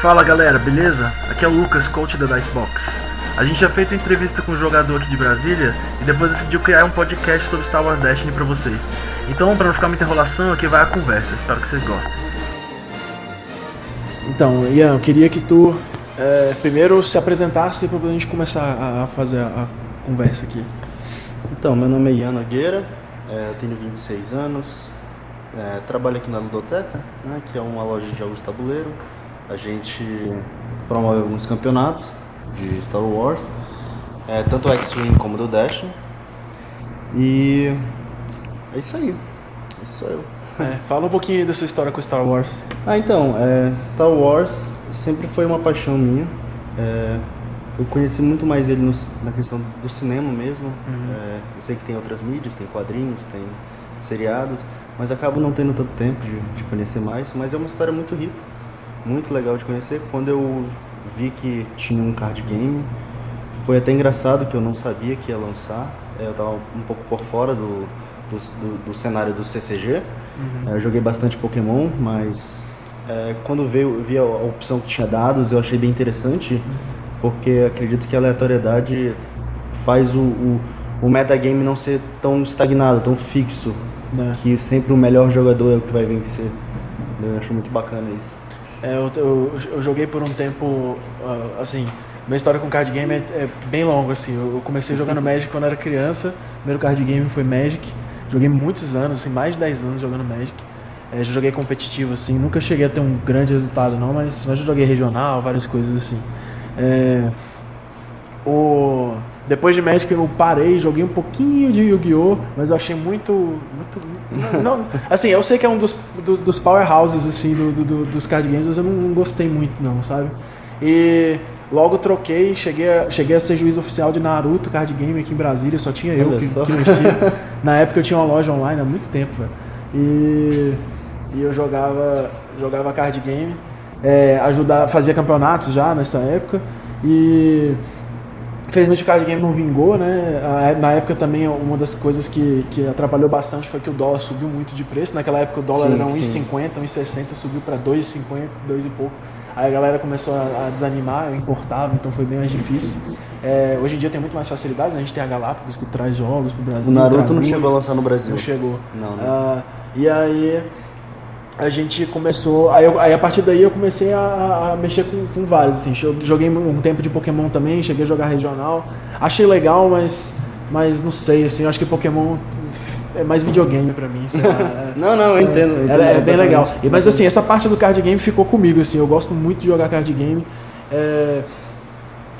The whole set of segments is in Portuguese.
Fala galera, beleza? Aqui é o Lucas, coach da Dicebox. A gente já fez uma entrevista com um jogador aqui de Brasília e depois decidiu criar um podcast sobre Star Wars Destiny pra vocês. Então, pra não ficar muita enrolação, aqui vai a conversa. Espero que vocês gostem. Então, Ian, eu queria que tu é, primeiro se apresentasse para a gente começar a, fazer a, a, conversa aqui. Então, meu nome é Ian Nogueira, é, tenho 26 anos, é, trabalho aqui na Ludoteca, né, que é uma loja de jogos de tabuleiro. A gente promove alguns campeonatos de Star Wars, é, tanto o X-Wing como do Dash. E é isso aí. Isso sou eu. É, fala um pouquinho da sua história com Star Wars. Ah, então, é, Star Wars sempre foi uma paixão minha. É, eu conheci muito mais ele no, na questão do cinema mesmo. Uhum. É, eu sei que tem outras mídias, tem quadrinhos, tem seriados, mas acabo não tendo tanto tempo de, de conhecer mais. Mas é uma história muito rica, muito legal de conhecer. Quando eu vi que tinha um card game, foi até engraçado que eu não sabia que ia lançar. É, eu estava um pouco por fora do, do, do, do cenário do CCG. Uhum. É, eu joguei bastante Pokémon, mas é, quando veio, vi a, opção que tinha dados, eu achei bem interessante, uhum. porque acredito que a aleatoriedade faz o, o, o metagame não ser tão estagnado, tão fixo, é. que sempre o melhor jogador é o que vai vencer. Eu acho muito bacana isso. É, eu, eu, eu, joguei por um tempo, ah, assim, minha história com card game é, é bem longa, assim, eu comecei jogando Magic quando era criança, primeiro card game foi Magic, Joguei muitos anos, assim, mais de 10 anos jogando Magic. É, já joguei competitivo, assim, nunca cheguei a ter um grande resultado não, mas, mas já joguei regional, várias coisas assim. É, o, depois de Magic eu parei, joguei um pouquinho de Yu-Gi-Oh!, mas eu achei muito. muito não, assim, eu sei que é um dos, dos, dos powerhouses assim, do, do, dos card games, mas eu não, não gostei muito, não, sabe? E Logo troquei, cheguei a, cheguei a ser juiz oficial de Naruto Card Game aqui em Brasília, só tinha eu que, que, mexia. Na época eu tinha uma loja online há muito tempo, velho. E, e eu jogava, jogava card game, é, ajudar, fazia campeonatos já nessa época. E infelizmente o card game não vingou, né? Na época também uma das coisas que, que atrapalhou bastante foi que o dólar subiu muito de preço. Naquela época o dólar sim, era 1,50, 1,60, subiu para 2,50, 2 e pouco. Aí a galera começou a, desanimar, eu importava, então foi bem mais difícil. É, hoje em dia tem muito mais facilidades, né? a gente tem a Galápagos que traz jogos pro Brasil. O Naruto não chegou a lançar no Brasil. Não chegou. Não, não. Ah, e aí a gente começou. Aí, eu, aí, a partir daí eu comecei a, a mexer com, com, vários. Assim, joguei um tempo de Pokémon também, cheguei a jogar regional. Achei legal, mas, mas não sei, assim, eu acho que Pokémon é mais videogame pra mim. Não, não, eu entendo. Eu entendo é, é, bem legal. E, mas assim, essa parte do card game ficou comigo, assim, eu gosto muito de jogar card game. É,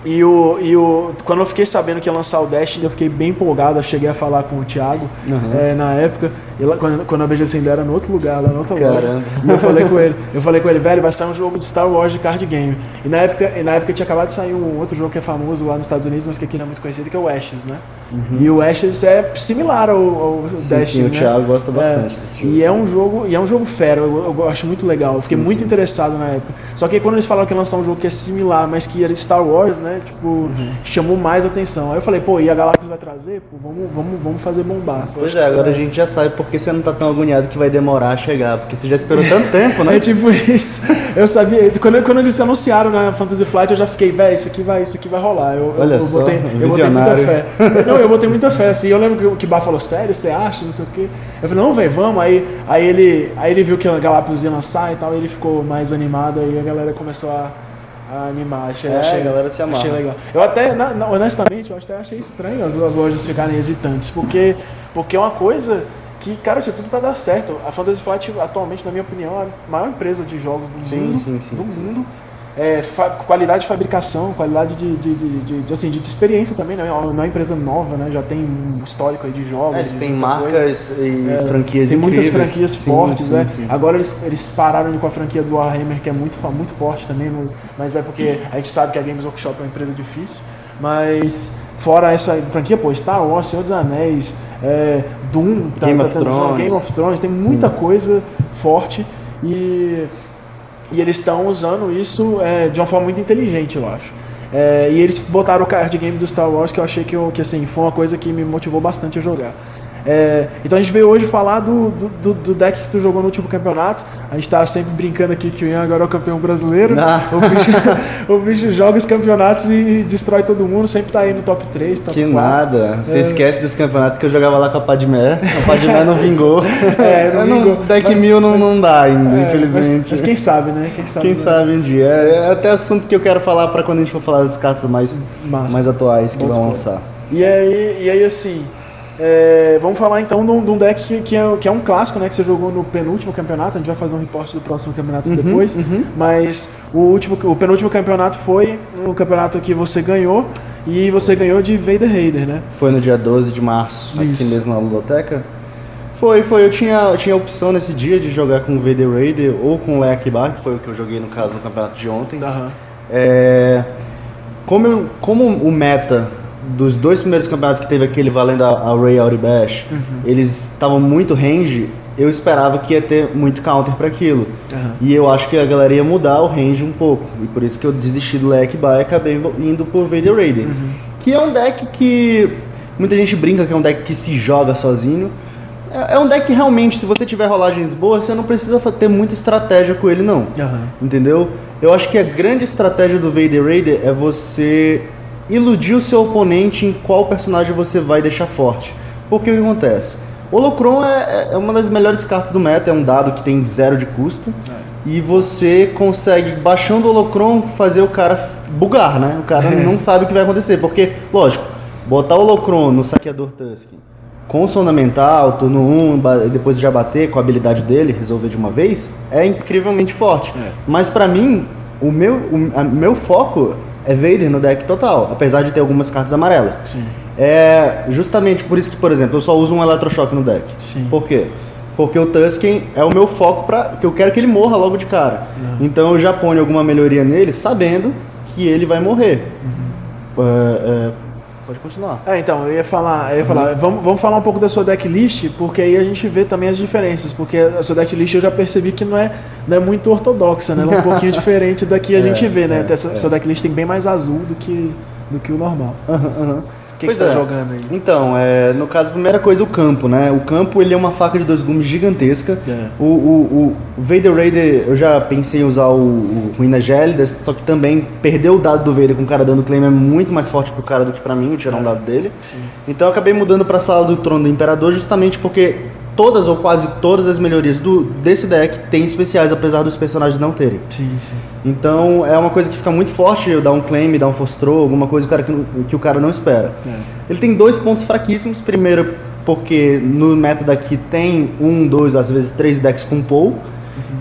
e o, e o, quando eu fiquei sabendo que ia lançar o Destiny, eu fiquei bem empolgado. Eu cheguei a falar com o Thiago uhum. é, na época, ele, quando, quando a BGC ainda era no outro lugar, lá na outra Caramba. loja. E eu falei com ele, eu falei com ele, velho, vai sair um jogo de Star Wars de card game. E na época, e na época tinha acabado de sair um outro jogo que é famoso lá nos Estados Unidos, mas que aqui não é muito conhecido, que é o Ashes, né? Uhum. E o Ashes é similar ao, ao sim, Destiny. Sim, o né? Thiago gosta bastante é, desse jogo. E é um jogo, e é um jogo fera, eu, eu acho muito legal. Eu fiquei sim, muito sim. interessado na época. Só que quando eles falaram que ia lançar um jogo que é similar, mas que era Star Wars, né? Tipo. Uhum chamou mais atenção. Aí eu falei, pô, e a Galáxia vai trazer? Pô, vamos, vamos, vamos fazer bombar. Pois é, agora a gente já sabe porque você não tá tão agoniado que vai demorar a chegar, porque você já esperou tanto tempo, né? É tipo isso. Eu sabia, quando, quando eles anunciaram na Fantasy Flight, eu já fiquei, velho, isso aqui vai, isso aqui vai rolar. Eu, Olha eu, eu só, botei, eu botei muita fé. Não, eu botei muita fé, assim. Eu lembro que o Kibar falou, sério, você acha? Não sei o quê. Eu falei, não, velho, vamos. Aí, aí, ele, aí ele viu que a Galápagos ia lançar e tal, e ele ficou mais animado, aí a galera começou a a animar. Achei, é, achei, a galera se amarra. Achei legal. Eu até, na, na, honestamente, eu até achei estranho as, as lojas ficarem hesitantes, porque, porque é uma coisa que, cara, tinha tudo para dar certo. A Fantasy Flight, atualmente, na minha opinião, é a maior empresa de jogos do sim, mundo. Sim, sim, do sim, mundo. É, qualidade de fabricação, qualidade de, de, de, de, assim, de experiência também, né? Não é uma empresa nova, né? Já tem um histórico aí de jogos. É, eles têm marcas coisa. e é, franquias Tem incríveis. muitas franquias sim, fortes, sim, né? Sim. Agora eles, eles pararam com a franquia do Warhammer, que é muito, muito forte também, mas é porque a gente sabe que a Games Workshop é uma empresa difícil. Mas fora essa franquia, pô, Star Wars, Senhor dos Anéis, é, Doom, tá, Game, tá, of tá, Thrones. Game of Thrones, tem muita coisa forte e e eles estão usando isso é, de uma forma muito inteligente, eu acho. É, e eles botaram o card game do Star Wars que eu achei que, eu, que assim, foi uma coisa que me motivou bastante a jogar. É, então a gente veio hoje falar do, do, do, deck que tu jogou no último campeonato. A gente tá sempre brincando aqui que o Ian agora é o campeão brasileiro. Ah. O, bicho, o bicho joga os campeonatos e destrói todo mundo, sempre tá aí no top 3, top que 4. nada. Você É. esquece dos campeonatos que eu jogava lá com a Padmé. A Padmé não vingou. É, não vingou. Deck Mas- mil não, mas- não dá ainda, É, infelizmente. Mas, mas quem sabe, né? Quem sabe. Quem né? sabe um dia. É é até assunto que eu quero falar pra quando a gente for falar das cartas mais, Massa. mais atuais que vão lançar. E aí, e aí assim, é, vamos falar então de um, de um deck que, que, é, que é um clássico, né? Que você jogou no penúltimo campeonato. A gente vai fazer um reporte do próximo campeonato Uhum, depois. uhum. Mas o, último, o penúltimo campeonato foi o campeonato que você ganhou. E você ganhou de Vader Raider, né? Foi no dia 12 de março, aqui Isso. mesmo na ludoteca. Foi, foi. Eu tinha, eu tinha a opção nesse dia de jogar com o Vader Raider ou com o Leak Bar, que foi o que eu joguei no caso no campeonato de ontem. Aham. É, como, eu- como o meta dos dois primeiros campeonatos que teve aquele valendo a, a Ray Auribash, Uhum. eles estavam muito range, eu esperava que ia ter muito counter para aquilo. Aham. E eu acho que a galera ia mudar o range um pouco. E por isso que eu desisti do Leck By e acabei indo por Vader Raiden. Que é um deck que muita gente brinca que é um deck que se joga sozinho. É é um deck que realmente, se você tiver rolagens boas, você não precisa ter muita estratégia com ele, não. Entendeu? Eu acho que a grande estratégia do Vader Raider é você iludir o seu oponente em qual personagem você vai deixar forte. Porque o que acontece? O Holocron é, é uma das melhores cartas do meta, é um dado que tem zero de custo. E você consegue, baixando o Holocron, fazer o cara bugar, né? O cara não sabe o que vai acontecer. Porque, lógico, botar o Holocron no saqueador Tusken com sonda mental, turno 1, ba- e depois já bater com a habilidade dele, resolver de uma vez, é incrivelmente forte. É. Mas pra mim, o meu, o a- meu foco é Vader no deck total, apesar de ter algumas cartas amarelas. Sim. É justamente por isso que, por exemplo, eu só uso um Eletrochoque no deck. Sim. Por quê? Porque o Tusken é o meu foco para que eu quero que ele morra logo de cara. Uhum. Então eu já ponho alguma melhoria nele, sabendo que ele vai morrer. Uhum. É, é, pode continuar. É, então, eu ia falar, eu ia falar vamos, vamos falar um pouco da sua decklist, porque aí a gente vê também as diferenças, porque a sua decklist eu já percebi que não é, não é muito ortodoxa, né? Ela é um pouquinho diferente da que a É, gente vê, né? é, Essa, é. Sua decklist tem bem mais azul do que, do que o normal. Aham, aham. O que, que você tá é. jogando aí? Então, é, no caso, a primeira coisa, o campo, né? O campo, ele é uma faca de dois gumes gigantesca. É. O, o, o Vader Raider, eu já pensei em usar o, o Ruína Gélida, só que também perder o dado do Vader com o cara dando claim é muito mais forte pro cara do que pra mim, tirar um dado dele. Sim. Então eu acabei mudando pra sala do trono do Imperador justamente porque todas ou quase todas as melhorias do, desse deck têm especiais, apesar dos personagens não terem. Sim, sim. Então é uma coisa que fica muito forte, dar um claim, dar um force throw, alguma coisa que o cara, que, que o cara não espera. É. Ele tem dois pontos fraquíssimos. Primeiro, porque no meta daqui tem um, dois, às vezes três decks com Paul.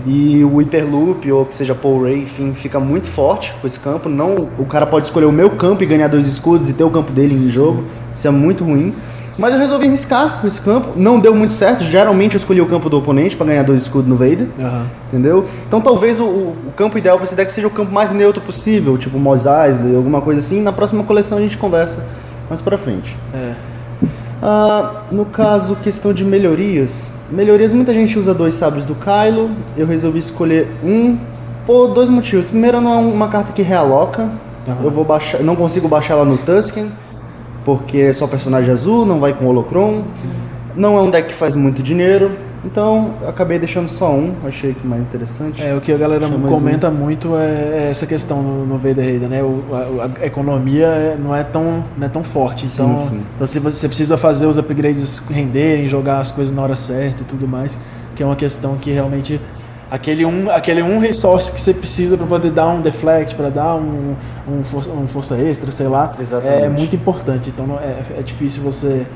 E o Hyperloop, ou que seja Paul Ray, enfim, fica muito forte com esse campo. Não, o cara pode escolher o meu campo e ganhar dois escudos e ter o campo dele em jogo. Isso é muito ruim. Mas eu resolvi arriscar com esse campo. Não deu muito certo. Geralmente eu escolhi o campo do oponente para ganhar dois escudos no Vader. Aham. Entendeu? Então talvez o, o- campo ideal para esse deck seja o campo mais neutro possível, tipo Mos Eisley, alguma coisa assim. Na próxima coleção a gente conversa mais pra frente. É. Ah, no caso, questão de melhorias. Melhorias, muita gente usa dois sabres do Kylo. Eu resolvi escolher um por dois motivos. Primeiro, não é uma carta que realoca. Aham. Eu vou baixar, não consigo baixar ela no Tusken, porque é só personagem azul, não vai com holocron. Não é um deck que faz muito dinheiro. Então, acabei deixando só um, achei que mais interessante. É, o que a galera comenta muito é, é essa questão no, no Vader Raider, né? O, a, a economia é- não é tão, não é tão forte. Então, Sim, sim. então se você você precisa fazer os upgrades renderem, jogar as coisas na hora certa e tudo mais, que é uma questão que realmente aquele um, aquele um resource que você precisa para poder dar um deflect, para dar um, um, força, um força extra, sei lá, Exatamente. é muito importante. Então é, é difícil você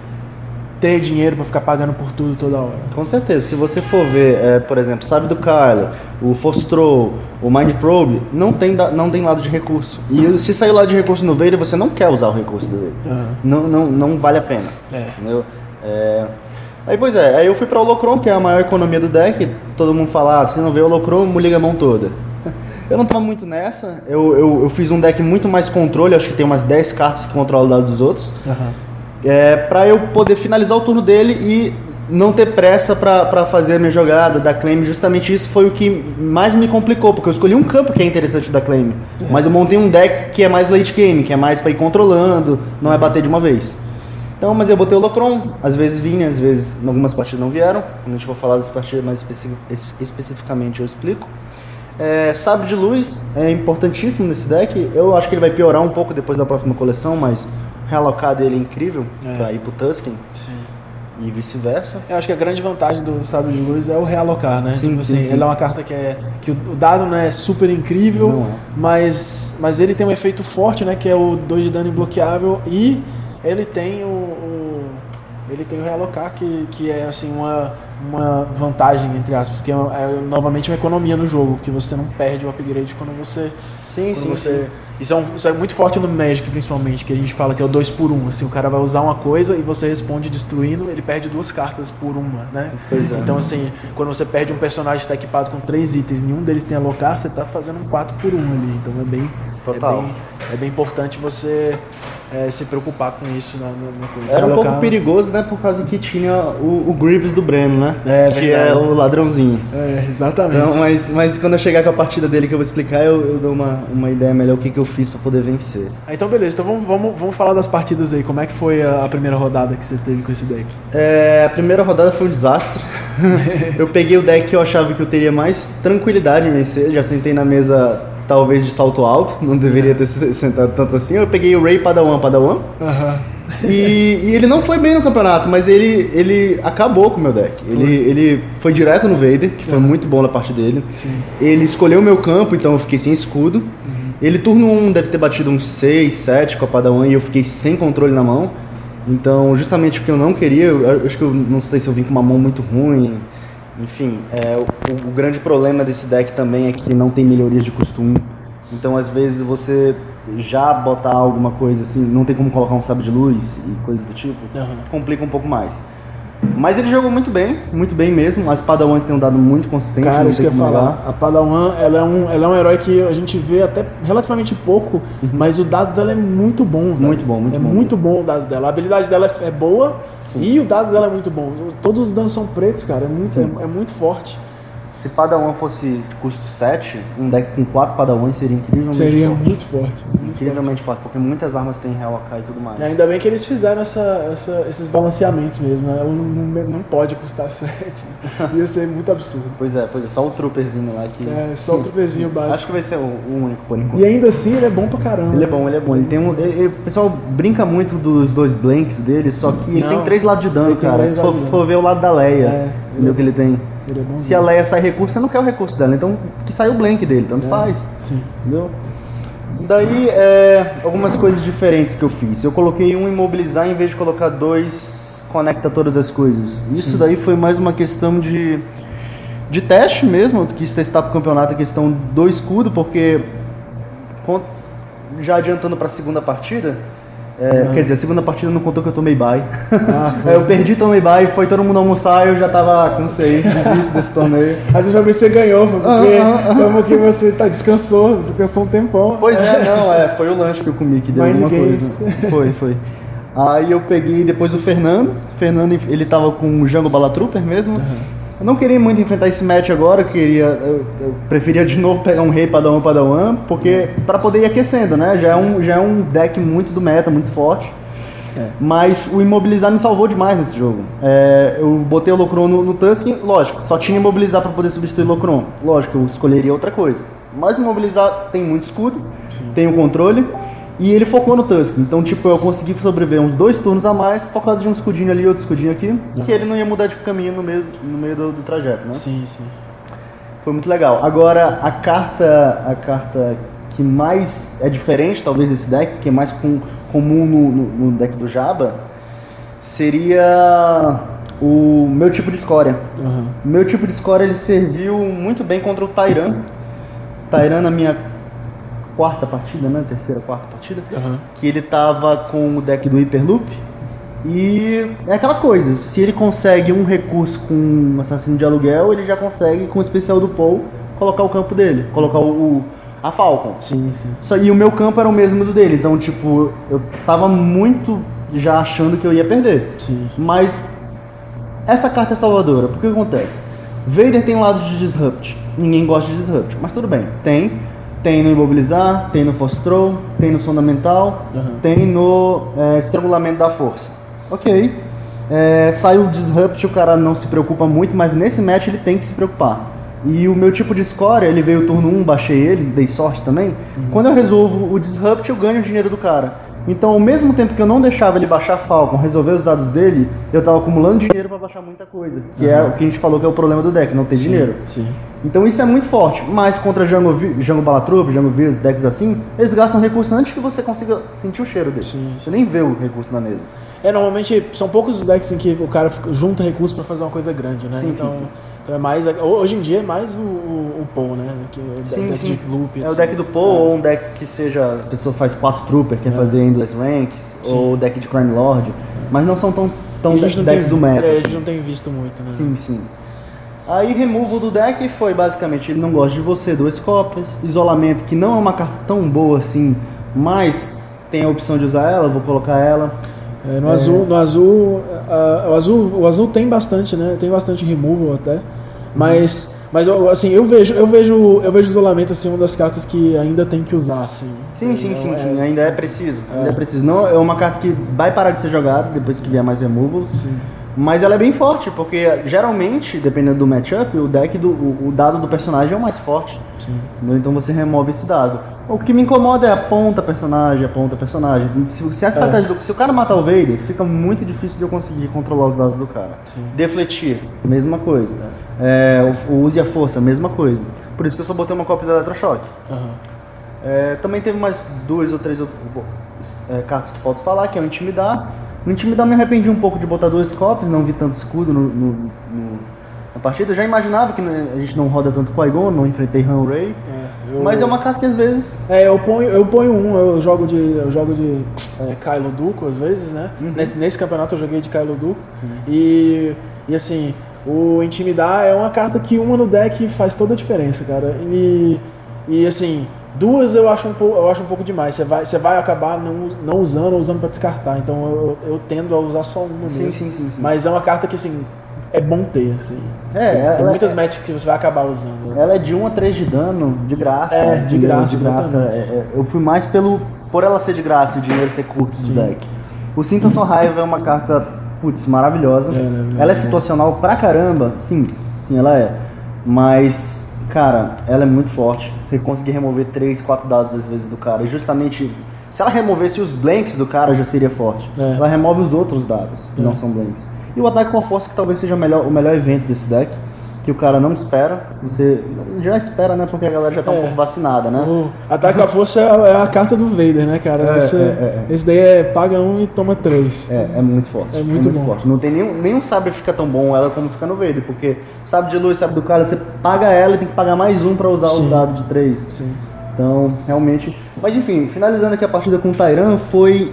ter dinheiro para ficar pagando por tudo toda hora. Com certeza, se você for ver, é, por exemplo, sabe do Kylo, o Force Throw, o Mind Probe, não tem, não tem lado de recurso. E se sair lado de recurso no Vader, você não quer usar o recurso do Vader. Aham. Não, não, não vale a pena. É. Entendeu? É, Aí, pois é, aí eu fui pra Holocron, que é a maior economia do deck. Todo mundo fala, ah, se não vê Holocron, liga a mão toda. Eu não tava muito nessa, eu, eu, eu fiz um deck muito mais controle, acho que tem umas 10 cartas que controlam o dado dos outros. Aham. É, pra eu poder finalizar o turno dele e não ter pressa pra, pra fazer a minha jogada, da claim. Justamente isso foi o que mais me complicou, porque eu escolhi um campo que é interessante da claim. Mas eu montei um deck que é mais late game, que é mais pra ir controlando, não é bater de uma vez. Então, mas eu botei o Locron, às vezes vinha, às vezes em algumas partidas não vieram. Quando a gente for falar das partidas mais especi- es- especificamente eu explico. É, Sabre de Luz é importantíssimo nesse deck. Eu acho que ele vai piorar um pouco depois da próxima coleção, mas realocar dele é incrível É. pra ir pro Tusken Sim. e vice-versa. Eu acho que a grande vantagem do Sábio de Luz é o realocar, né? Sim, tipo sim, assim, sim. ele é uma carta que é. que o dado não é super incrível, é. mas, mas ele tem um efeito forte, né? Que é o 2 de dano imbloqueável e ele tem o. o- ele tem o realocar, que, que é assim uma, uma vantagem, entre aspas, porque é, é novamente uma economia no jogo, porque você não perde o upgrade quando você. Sim, Quando você isso, é um- isso é muito forte no Magic, principalmente, que a gente fala que é o 2 por 1 um, assim, o cara vai usar uma coisa e você responde destruindo, ele perde duas cartas por uma, né? Pois é. Então, assim, quando você perde um personagem que está equipado com três itens nenhum deles tem alocar, você está fazendo um 4 por 1 ali. Então é bem, Total. É bem, é bem importante você é, se preocupar com isso na, na- na coisa. Era um pouco perigoso, né? Por causa que tinha o, o Greaves do Breno, né? É, que verdade. é o ladrãozinho. É, exatamente. Então, mas, mas quando eu chegar com a partida dele que eu vou explicar, eu, eu dou uma, uma ideia melhor o que, que eu fiz pra poder vencer. Ah, Então, beleza. Então vamos, vamos, vamos falar das partidas aí. Como é que foi a, a primeira rodada que você teve com esse deck? É, a primeira rodada foi um desastre. eu peguei o deck que eu achava que eu teria mais tranquilidade em vencer. Já sentei na mesa, talvez de salto alto, não deveria ter se- sentado tanto assim. Eu peguei o Ray Padawan Padawan. Aham. E, e ele não foi bem no campeonato, mas ele, ele acabou com o meu deck. Ele, ele foi direto no Vader, que foi muito bom na parte dele. Sim. Ele escolheu o meu campo, então eu fiquei sem escudo. Ele, turno 1, deve ter batido uns 6, 7 com a Padawan e eu fiquei sem controle na mão. Então, justamente porque eu não queria, eu acho que eu não sei se eu vim com uma mão muito ruim. Enfim, é, o, o grande problema desse deck também é que não tem melhorias de costume. Então, às vezes, você já botar alguma coisa assim, não tem como colocar um sábio de luz e coisa do tipo, Aham. complica um pouco mais. Mas ele jogou muito bem, muito bem mesmo. As Padawans têm um dado muito consistente. Cara, isso que tem eu ia falar. A Padawan, ela é, um, ela é um herói que a gente vê até relativamente pouco, mas o dado dela é muito bom, velho. Uhum. Muito bom, muito é bom. muito bom o dado dela. A habilidade dela é, é boa Sim. e o dado dela é muito bom. Todos os danos são pretos, cara. É muito, é, é muito forte. Se Padawan fosse custo 7, um deck com 4 Padawans seria incrivelmente Seria forte. muito forte. muito Incrivelmente forte, porque muitas armas têm Realokai e tudo mais. E ainda bem que eles fizeram essa, essa- esses balanceamentos mesmo, né? Ela não, não, não pode custar 7. Ia ser muito absurdo. Pois é, pois é, só o Trooperzinho lá que. É, só o tropezinho básico. Acho que vai ser o, o único por enquanto. E ainda assim ele é bom pra caramba. Ele é bom, ele é bom. Ele tem um. ele- ele- o pessoal brinca muito dos dois blanks dele, só que ele Não, tem três lados de dano, ele cara. Se for, for ver o lado da Leia, É, entendeu o que ele tem? É. Se a Leia sai recurso, você não quer o recurso dela, então que sai o blank dele, tanto faz. Sim. Entendeu? Daí, é, algumas coisas diferentes que eu fiz. Eu coloquei um imobilizar em vez de colocar dois conecta todas as coisas. Isso daí foi mais uma questão de, de teste mesmo. Eu quis testar pro campeonato a questão do escudo, porque já adiantando pra segunda partida, é, quer dizer, a segunda partida não contou que eu tomei bye. Ah. Aí eu perdi, tomei bye, foi todo mundo almoçar e eu já tava com seis, desisto desse torneio. Mas eu já vi que você ganhou, foi porque, Ah, ah, como que você tá, descansou, descansou um tempão. Pois é, não, é, foi o lanche que eu comi que deu Mind alguma games. coisa. Foi, foi. Aí eu peguei depois o Fernando. Fernando, ele tava com o Django Balatrooper mesmo. Eu não queria muito enfrentar esse match agora, eu queria, eu, eu preferia de novo pegar um rei Padawan Padawan, porque para poder ir aquecendo, né? Já é, um, já é um deck muito do meta, muito forte. É. Mas o imobilizar me salvou demais nesse jogo. É, eu botei o Locron no, no Tusken, lógico, só tinha imobilizar para poder substituir o Locron. Lógico, eu escolheria outra coisa. Mas o imobilizar tem muito escudo, tem o controle, e ele focou no Tusken. Então, tipo, eu consegui sobreviver uns dois turnos a mais por causa de um escudinho ali e outro escudinho aqui, que ele não ia mudar de caminho no meio, no meio do, do trajeto, né? Sim, sim. Foi muito legal. Agora, a carta, a carta que mais é diferente, talvez, desse deck, que é mais com- comum no, no- no deck do Jaba, seria o meu tipo de escória. O meu tipo de escória ele serviu muito bem contra o Tyran. Tyran na minha quarta partida, né? Terceira, quarta partida Aham. que ele tava com o deck do Hyperloop. E é aquela coisa, se ele consegue um recurso com um assassino de aluguel, ele já consegue, com o especial do Paul, colocar o campo dele, colocar o, o- a Falcon. Sim, sim. Só, e o meu campo era o mesmo do dele, então tipo, eu tava muito já achando que eu ia perder. Sim. Mas essa carta é salvadora, porque o que acontece? Vader tem um lado de disrupt, ninguém gosta de disrupt, mas tudo bem, tem. Tem no imobilizar, tem no force throw, tem no fundamental, Aham. tem no é, estrangulamento da força. ok. É, sai o Disrupt, o cara não se preocupa muito, mas nesse match ele tem que se preocupar. E o meu tipo de score, ele veio turno 1, baixei ele, dei sorte também. Quando eu resolvo o Disrupt, eu ganho o dinheiro do cara. Então, ao mesmo tempo que eu não deixava ele baixar Falcon, resolver os dados dele, eu tava acumulando dinheiro pra baixar muita coisa. Que é o que a gente falou que é o problema do deck, não ter dinheiro. Sim. Então isso é muito forte. Mas contra Jungle, Vi- Jungle Balatroop, Jungle Virus, decks assim, eles gastam recurso antes que você consiga sentir o cheiro dele. Sim, Você nem vê o recurso na mesa. É, normalmente são poucos os decks em que o cara junta recursos pra fazer uma coisa grande, né? Sim, então, sim, sim. Então é mais. Hoje em dia é mais o, o, Paul, né? Que é o Sim, deck sim. de loop. É o etc. deck do Poe ou um deck que seja. A pessoa faz 4 Trooper, quer fazer Endless Ranks, Sim. ou o deck de Crime Lord. Mas não são tão, tão E não decks tem, do meta. é, a assim. gente não tem visto muito, né? Sim, sim. Aí removal do deck foi basicamente ele não gosta de você, duas cópias. Isolamento, que não é uma carta tão boa assim, mas tem a opção de usar ela, vou colocar ela. É, no azul, no azul, o azul, o azul tem bastante, né? Tem bastante removal até. Mas, mas eu, assim, eu vejo, eu vejo, eu vejo isolamento assim uma das cartas que ainda tem que usar, assim. Sim, sim, Então, sim, é- sim, ainda é preciso. Ainda É. é preciso. Não, é uma carta que vai parar de ser jogada depois que vier mais removals. Sim. Mas ela é bem forte, porque geralmente, dependendo do matchup, o deck do. O, o dado do personagem é o mais forte. Sim. Entendeu? Então você remove esse dado. O que me incomoda é a ponta personagem, a ponta personagem. Se, se a estratégia do, se o cara matar o Vader, fica muito difícil de eu conseguir controlar os dados do cara. Sim. Defletir, mesma coisa. É, o, o use a força, mesma coisa. Por isso que eu só botei uma cópia do Eletrochoque. Aham. É, também teve mais duas ou três é, cartas que falta falar, que é o Intimidar. No Intimidar me arrependi um pouco de botar duas cópias, não vi tanto escudo no, no- no- na partida. Eu já imaginava que né, a gente não roda tanto Qui-Gon, não enfrentei Han Ray. É, eu- Mas é uma carta que às vezes... É, eu ponho, eu ponho um, eu jogo de. Eu jogo de é, Kylo Duco às vezes, né? Uhum. Nesse, nesse campeonato eu joguei de Kylo Duco. E, e assim, o Intimidar é uma carta que uma no deck faz toda a diferença, cara. E, e assim, duas eu acho um pouco, eu acho um pouco demais. Você vai, você vai acabar não, não usando ou usando pra descartar. Então eu, eu tendo a usar só uma Sim, mesmo. sim, sim, sim. Mas é uma carta que assim, é bom ter, assim. É, tem, ela- tem muitas matches que você vai acabar usando. Ela é de 1 a 3 de dano, de graça. É, de graça, De graça. É, é, eu fui mais pelo por ela ser de graça e o dinheiro ser curto do deck. O Sinta Sua Raiva é uma carta, putz, maravilhosa. É, né, ela é né. situacional pra caramba, sim, sim, ela é. Mas, cara, ela é muito forte. Você conseguir remover 3, 4 dados às vezes do cara. E justamente, se ela removesse os blanks do cara, já seria forte. É. Ela remove os outros dados, que É. não são blanks. E o ataque com a força, que talvez seja o melhor, o melhor evento desse deck. Que o cara não espera. Você já espera, né? Porque a galera já tá um É. pouco vacinada, né? O Ataque à Força é a, é carta do Vader, né, cara? É, Você- é, é, é. Esse daí é paga um e toma três. É, é muito forte. É muito bom. forte. Não tem nenhum, nenhum sabre fica tão bom ela como fica no Vader, porque sabre de luz, sabre do cara, você paga ela e tem que pagar mais um pra usar Sim. o dado de 3. Sim. Então, realmente. Mas enfim, finalizando aqui a partida com o Tyran, foi.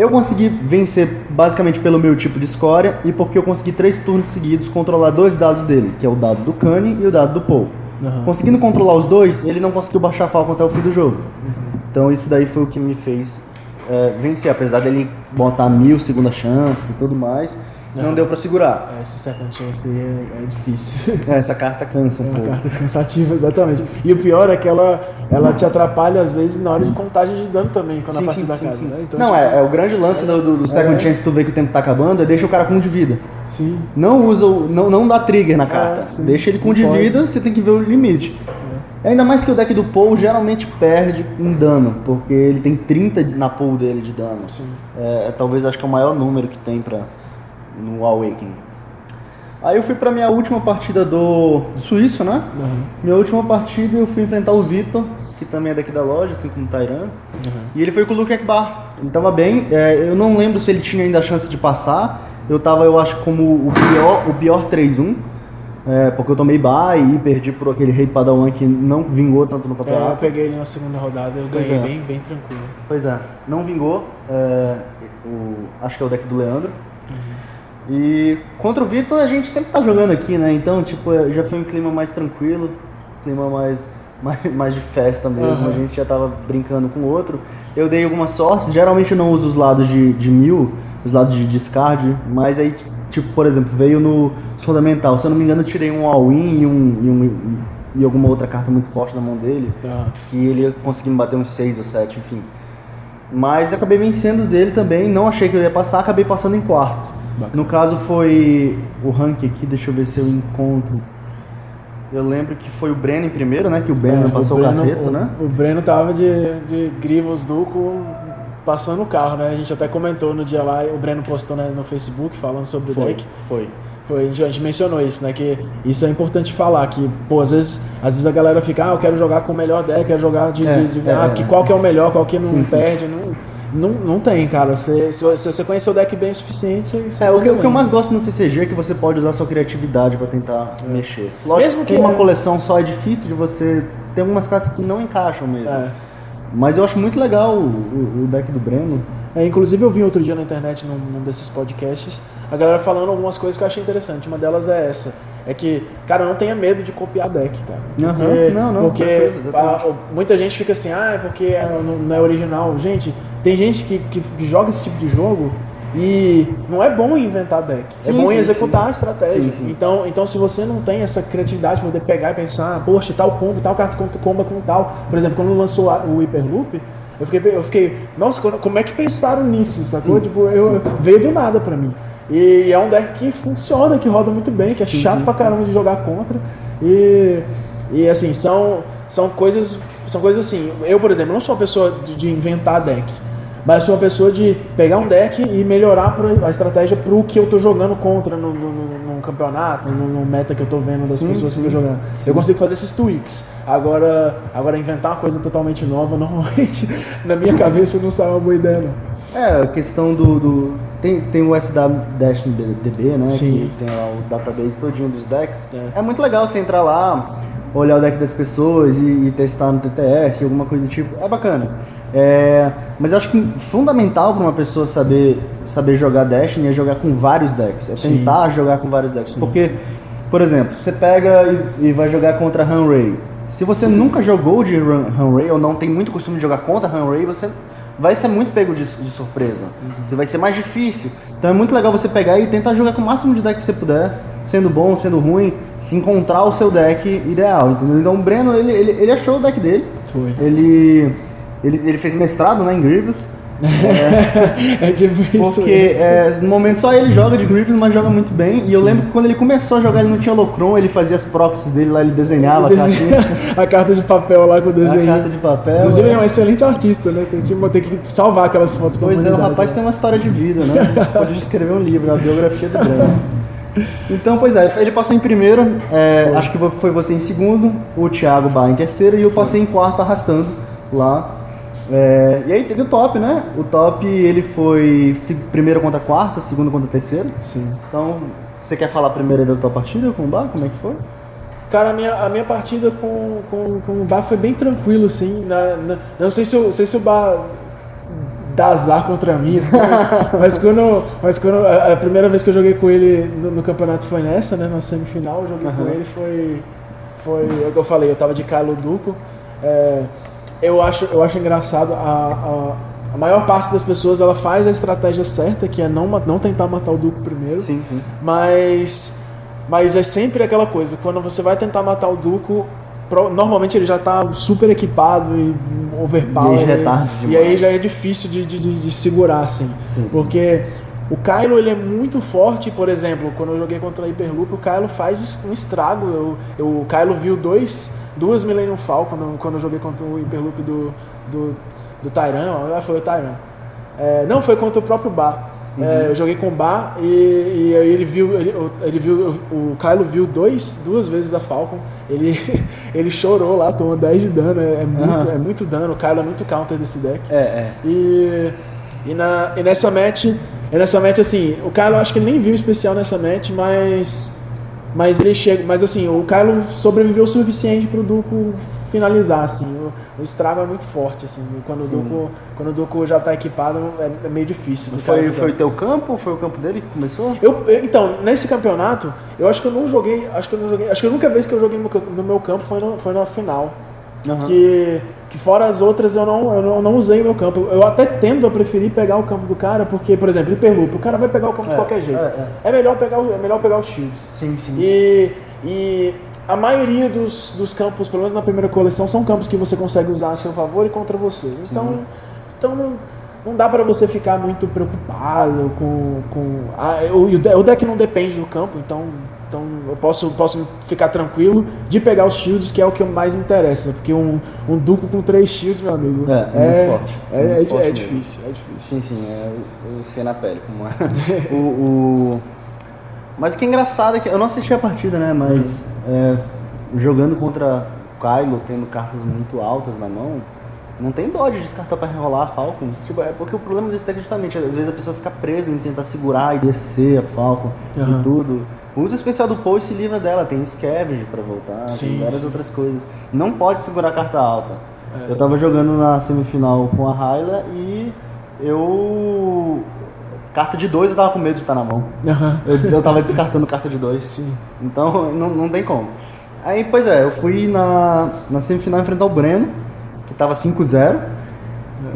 Eu consegui vencer basicamente pelo meu tipo de escória e porque eu consegui três turnos seguidos controlar dois dados dele, que é o dado do Kanye e o dado do Paul. Aham. Conseguindo controlar os dois, ele não conseguiu baixar a Falcon até o fim do jogo. Então isso daí foi o que me fez é, vencer, apesar dele botar mil segunda chance e tudo mais, não deu pra segurar. É, Esse second chance aí é, é difícil. É, Essa carta cansa É um uma pouco. carta cansativa, exatamente. E o pior é que ela, ela te atrapalha, às vezes, na hora de contagem de dano também, quando a Sim, partida sim, sim, acaba, sim. né? Então, não, tipo, é, é o grande lance do, do- do Second É. Chance, tu vê que o tempo tá acabando, é deixa o cara com um de vida. Sim. Não usa o, não, não dá trigger na carta. É, sim. Deixa ele com Não de pode. vida, você tem que ver o limite. Ainda mais que o deck do Paul geralmente perde um dano, porque ele tem 30 na pool dele de dano. Sim. É, é talvez acho que é o maior número que tem pra, no Awakening. Aí eu fui pra minha última partida do, do Suíço, né? Aham. Minha última partida eu fui enfrentar o Vitor, que também é daqui da loja, assim como o Tairan. Aham. E ele foi com o Luke Ekbar. Ele tava bem. é, eu não lembro se ele tinha ainda a chance de passar. Eu tava, eu acho, como o pior, o pior 3-1. é, porque eu tomei bye e perdi por aquele rei Padawan que não vingou tanto no É, eu peguei ele na segunda rodada, eu ganhei é. bem, bem tranquilo. Pois é, não vingou. é, o, acho que é o deck do Leandro. E contra o Vitor a gente sempre tá jogando aqui, né? Então, tipo, é, já foi um clima mais tranquilo, clima mais, mais, mais de festa mesmo. Aham. A gente já tava brincando com o outro. Eu dei algumas sortes, geralmente eu não uso os lados de, de mil, os lados de discard, mas aí, tipo, por exemplo, veio no fundamental. Se eu não me engano, eu tirei um all-in e, um, e, um, e alguma outra carta muito forte na mão dele que ele ia conseguir me bater uns 6 ou 7, enfim. Mas acabei vencendo dele também, não achei que eu ia passar, acabei passando em quarto. Bacana. No caso foi o ranking aqui, deixa eu ver se eu encontro. Eu lembro que foi o Breno em primeiro, né? Que o Breno É, passou o, Breno- carreto, o- né? O Breno tava de, de Grivos Duco passando o carro, né? A gente até comentou no dia lá, o Breno postou né, no Facebook falando sobre o Foi, deck. foi. Foi, a gente mencionou isso, né? Que isso é importante falar, que, pô, às vezes, às vezes a galera fica, ah, eu quero jogar com o melhor deck, quero jogar de. É, de- de- é, ah, é. que qual que é o melhor, qual que não Sim, sim. perde. Não, não, não tem, cara. Você, se, se você conhecer o deck bem o suficiente, você. você É, o que, o que eu mais gosto no CCG é que você pode usar sua criatividade pra tentar mexer. Lógico Mesmo que que- uma coleção só é difícil de você. Tem algumas cartas que não encaixam mesmo. É. Mas eu acho muito legal o, o- o deck do Breno. É, inclusive eu vi outro dia na internet num, num desses podcasts a galera falando algumas coisas que eu achei interessante. Uma delas é essa. É que, cara, não tenha medo de copiar deck, cara. Aham, Porque, não, não, porque a- muita gente fica assim, ah, é porque é, não, não é original. Gente, tem gente que, que, que joga esse tipo de jogo e não é bom inventar deck. é Sim, bom em sim, executar sim. a estratégia. Então, então, se você não tem essa criatividade para poder pegar e pensar, ah, poxa, tal combo, tal carta comba com tal. Por exemplo, quando lançou o Hyperloop, eu fiquei, eu fiquei nossa, como é que pensaram nisso, sacou? Tipo, eu, veio do nada pra mim. E é um deck que funciona, que roda muito bem, que é chato pra caramba de jogar contra. E, e assim, são, são coisas. São coisas assim. Eu, por exemplo, não sou uma pessoa de, de inventar deck. Mas sou uma pessoa de pegar um deck e melhorar a estratégia pro que eu tô jogando contra no, no, no- no campeonato, no, no meta que eu tô vendo das Sim, pessoas sim. que eu tô jogando. Eu consigo fazer esses tweaks. Agora, agora inventar uma coisa totalmente nova, normalmente, na minha cabeça não sai uma boa ideia, não. É, a questão do. do- tem, tem o SW Dash no DB, né? Sim. Que tem lá o database todinho dos decks. É. É. muito legal você entrar lá, olhar o deck das pessoas e, e testar no TTS, alguma coisa do tipo. É bacana. É, mas eu acho que fundamental para uma pessoa saber, saber jogar Destiny é jogar com vários decks. É Sim. tentar jogar com vários decks. Porque, por exemplo, você pega e, e vai jogar contra Hanray. Se você nunca jogou de Hanray ou não tem muito costume de jogar contra Hanray, você vai ser muito pego de, de surpresa. Você vai ser mais difícil. Então é muito legal você pegar e tentar jogar com o máximo de deck que você puder, sendo bom, sendo ruim, se encontrar o seu deck ideal. Entendeu? Então o Breno, ele, ele, ele achou o deck dele. Foi. Ele, ele, ele fez mestrado né, em Grievous. É tipo isso. Porque é, no momento só ele joga de Griffin, mas joga muito bem. E eu lembro que quando ele começou a jogar, ele não tinha Holocron, ele fazia as proxies dele lá, ele desenhava a cartinha, a carta de papel lá com o a desenho. carta de papel. Inclusive, ele é um é. excelente artista, né? Tem que, tem que salvar aquelas fotos pra Pois é, o rapaz tem uma história de vida, né? Pode escrever um livro, a biografia do Breno. Então, pois é, ele passou em primeiro, é, acho que foi você em segundo, o Thiago Bar em terceiro e eu passei em quarto arrastando lá. É, e aí teve o top, né? O top ele foi primeiro contra quarto, segundo contra terceiro. Sim. Então, você quer falar primeiro da tua partida com o Bar? Como é que foi? Cara, a minha, a minha partida com, com, com o Bar foi bem tranquilo, assim. Na, na- não sei se, o- sei se o Bar dá azar contra mim, assim, mas, mas quando, mas quando a, a primeira vez que eu joguei com ele no, no campeonato foi nessa, né? Na semifinal, eu joguei com Aham. ele, foi. Foi é o que eu falei, eu tava de Kylo Duco. É, eu, acho, eu acho engraçado, a, a, a maior parte das pessoas ela faz a estratégia certa, que é não, não tentar matar o Duco primeiro. Sim, sim. Mas, mas é sempre aquela coisa, quando você vai tentar matar o Duco, normalmente ele já tá super equipado e overpower. E aí já é e- tarde E demais. aí já é difícil de, de, de- de segurar, assim. Sim, sim. O Kylo ele é muito forte, por exemplo, quando eu joguei contra a Hyperloop, o Kylo faz um estrago. Eu, eu- o Kylo viu dois, duas Millennium Falcon quando, quando eu joguei contra o Hyperloop do, do, do Tyran. Foi o Tyran. É, não, foi contra o próprio Bar. É, eu joguei com o Bar e, e aí ele viu, ele, o- ele viu, o Kylo viu dois, duas vezes a Falcon. Ele, ele chorou lá, tomou 10 de dano. É, é muito, Aham. é muito dano. O Kylo é muito counter desse deck. É, é. E, e, na, e nessa match, e nessa match assim, o Kylo acho que ele nem viu o especial nessa match, mas mas ele chega, mas assim, o Kylo sobreviveu o suficiente pro Duco finalizar assim. O, o estrago é muito forte assim, quando o. Duco, quando o Duco já tá equipado, é, é meio difícil. Foi, foi o teu campo foi o campo dele que começou? Eu, eu- então, nesse campeonato, eu acho que eu não joguei, acho que eu não joguei, acho que a única vez que eu joguei no, no meu campo foi, no, foi na final. Aham. Que, que fora as outras eu não, eu não, não usei o meu campo. Eu até tendo a preferir pegar o campo do cara, porque, por exemplo, Hyperloop, o cara vai pegar o campo de É, qualquer jeito. é, É, melhor pegar, o- é melhor pegar os shields. Sim, sim. E, e a maioria dos, dos campos, pelo menos na primeira coleção, são campos que você consegue usar a seu favor e contra você. Então, então não dá pra você ficar muito preocupado com. com ah, o, de- o deck não depende do campo, então. Então eu posso, posso ficar tranquilo de pegar os shields, que é o que mais me interessa. Porque um, um duco com três shields, meu amigo, É, é muito forte, É, é- é difícil, é difícil. Sim, sim, é o, o ser na pele, como é. o, o- Mas o que é engraçado é que eu não assisti a partida, né? Mas é, jogando contra o Kylo, tendo cartas muito altas na mão, não tem dó de descartar pra rerolar a Falcon. Tipo, é porque o problema desse deck é justamente, às vezes a pessoa fica presa em tentar segurar e descer a Falcon Aham. e tudo. O uso especial do Poe se livra dela, tem Scavenge pra voltar, Sim, tem várias sim. outras coisas. Não pode segurar a carta alta. É. Eu tava jogando na semifinal com a Hyla e eu. Carta de dois eu tava com medo de estar na mão. Aham. Eu, eu tava descartando carta de dois. Sim. Então não, não tem como. Aí, pois é, eu fui na, na semifinal enfrentar o Breno, que tava 5-0.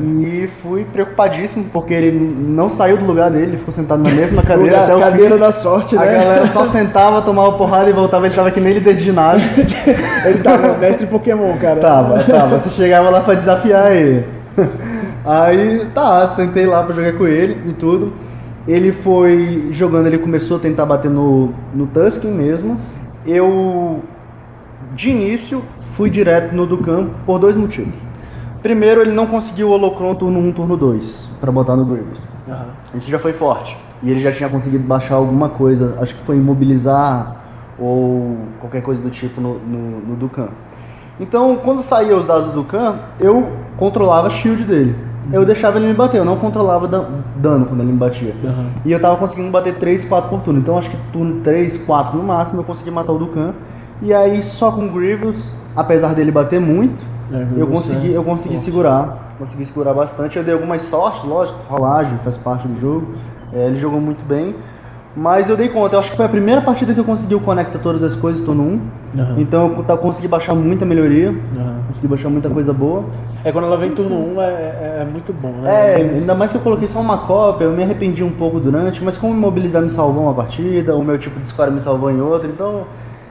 E fui preocupadíssimo porque ele não saiu do lugar dele, ele ficou sentado na mesma cadeira até o cadeira fim. da sorte, A né? galera só sentava, tomava porrada e voltava, ele tava que nem líder de ginásio. Ele tava mestre Pokémon, cara. Tava, tava. Você chegava lá pra desafiar ele. Aí, tá, sentei lá pra jogar com ele e tudo. Ele foi jogando, ele começou a tentar bater no, no Tusken mesmo. Eu, de início, fui direto no Dukan por dois motivos. Primeiro, ele não conseguiu o Holocron turno 1, turno 2 pra botar no Grievous. Aham. Isso já foi forte. E ele já tinha conseguido baixar alguma coisa, acho que foi imobilizar ou qualquer coisa do tipo no, no, no Dukan. Então, quando saía os dados do Dukan, eu controlava a shield dele. Eu deixava ele me bater, eu não controlava da- dano quando ele me batia. Aham. E eu tava conseguindo bater 3, 4 por turno. Então acho que turno 3, 4 no máximo eu consegui matar o Dukan. E aí só com o Grievous, apesar dele bater muito, É, eu consegui, eu consegui forte. segurar. Consegui segurar bastante. Eu dei algumas sortes, lógico, rolagem faz parte do jogo. É, ele jogou muito bem. Mas eu dei conta, eu acho que foi a primeira partida que eu consegui conectar todas as coisas, turno 1. Aham. Então eu ta- consegui baixar muita melhoria. Aham. Consegui baixar muita coisa boa. É quando ela vem turno 1 é, é, é muito bom, né? É, ainda mais que eu coloquei só uma cópia, eu me arrependi um pouco durante, mas como imobilizar me salvou uma partida, o meu tipo de score me salvou em outra, então.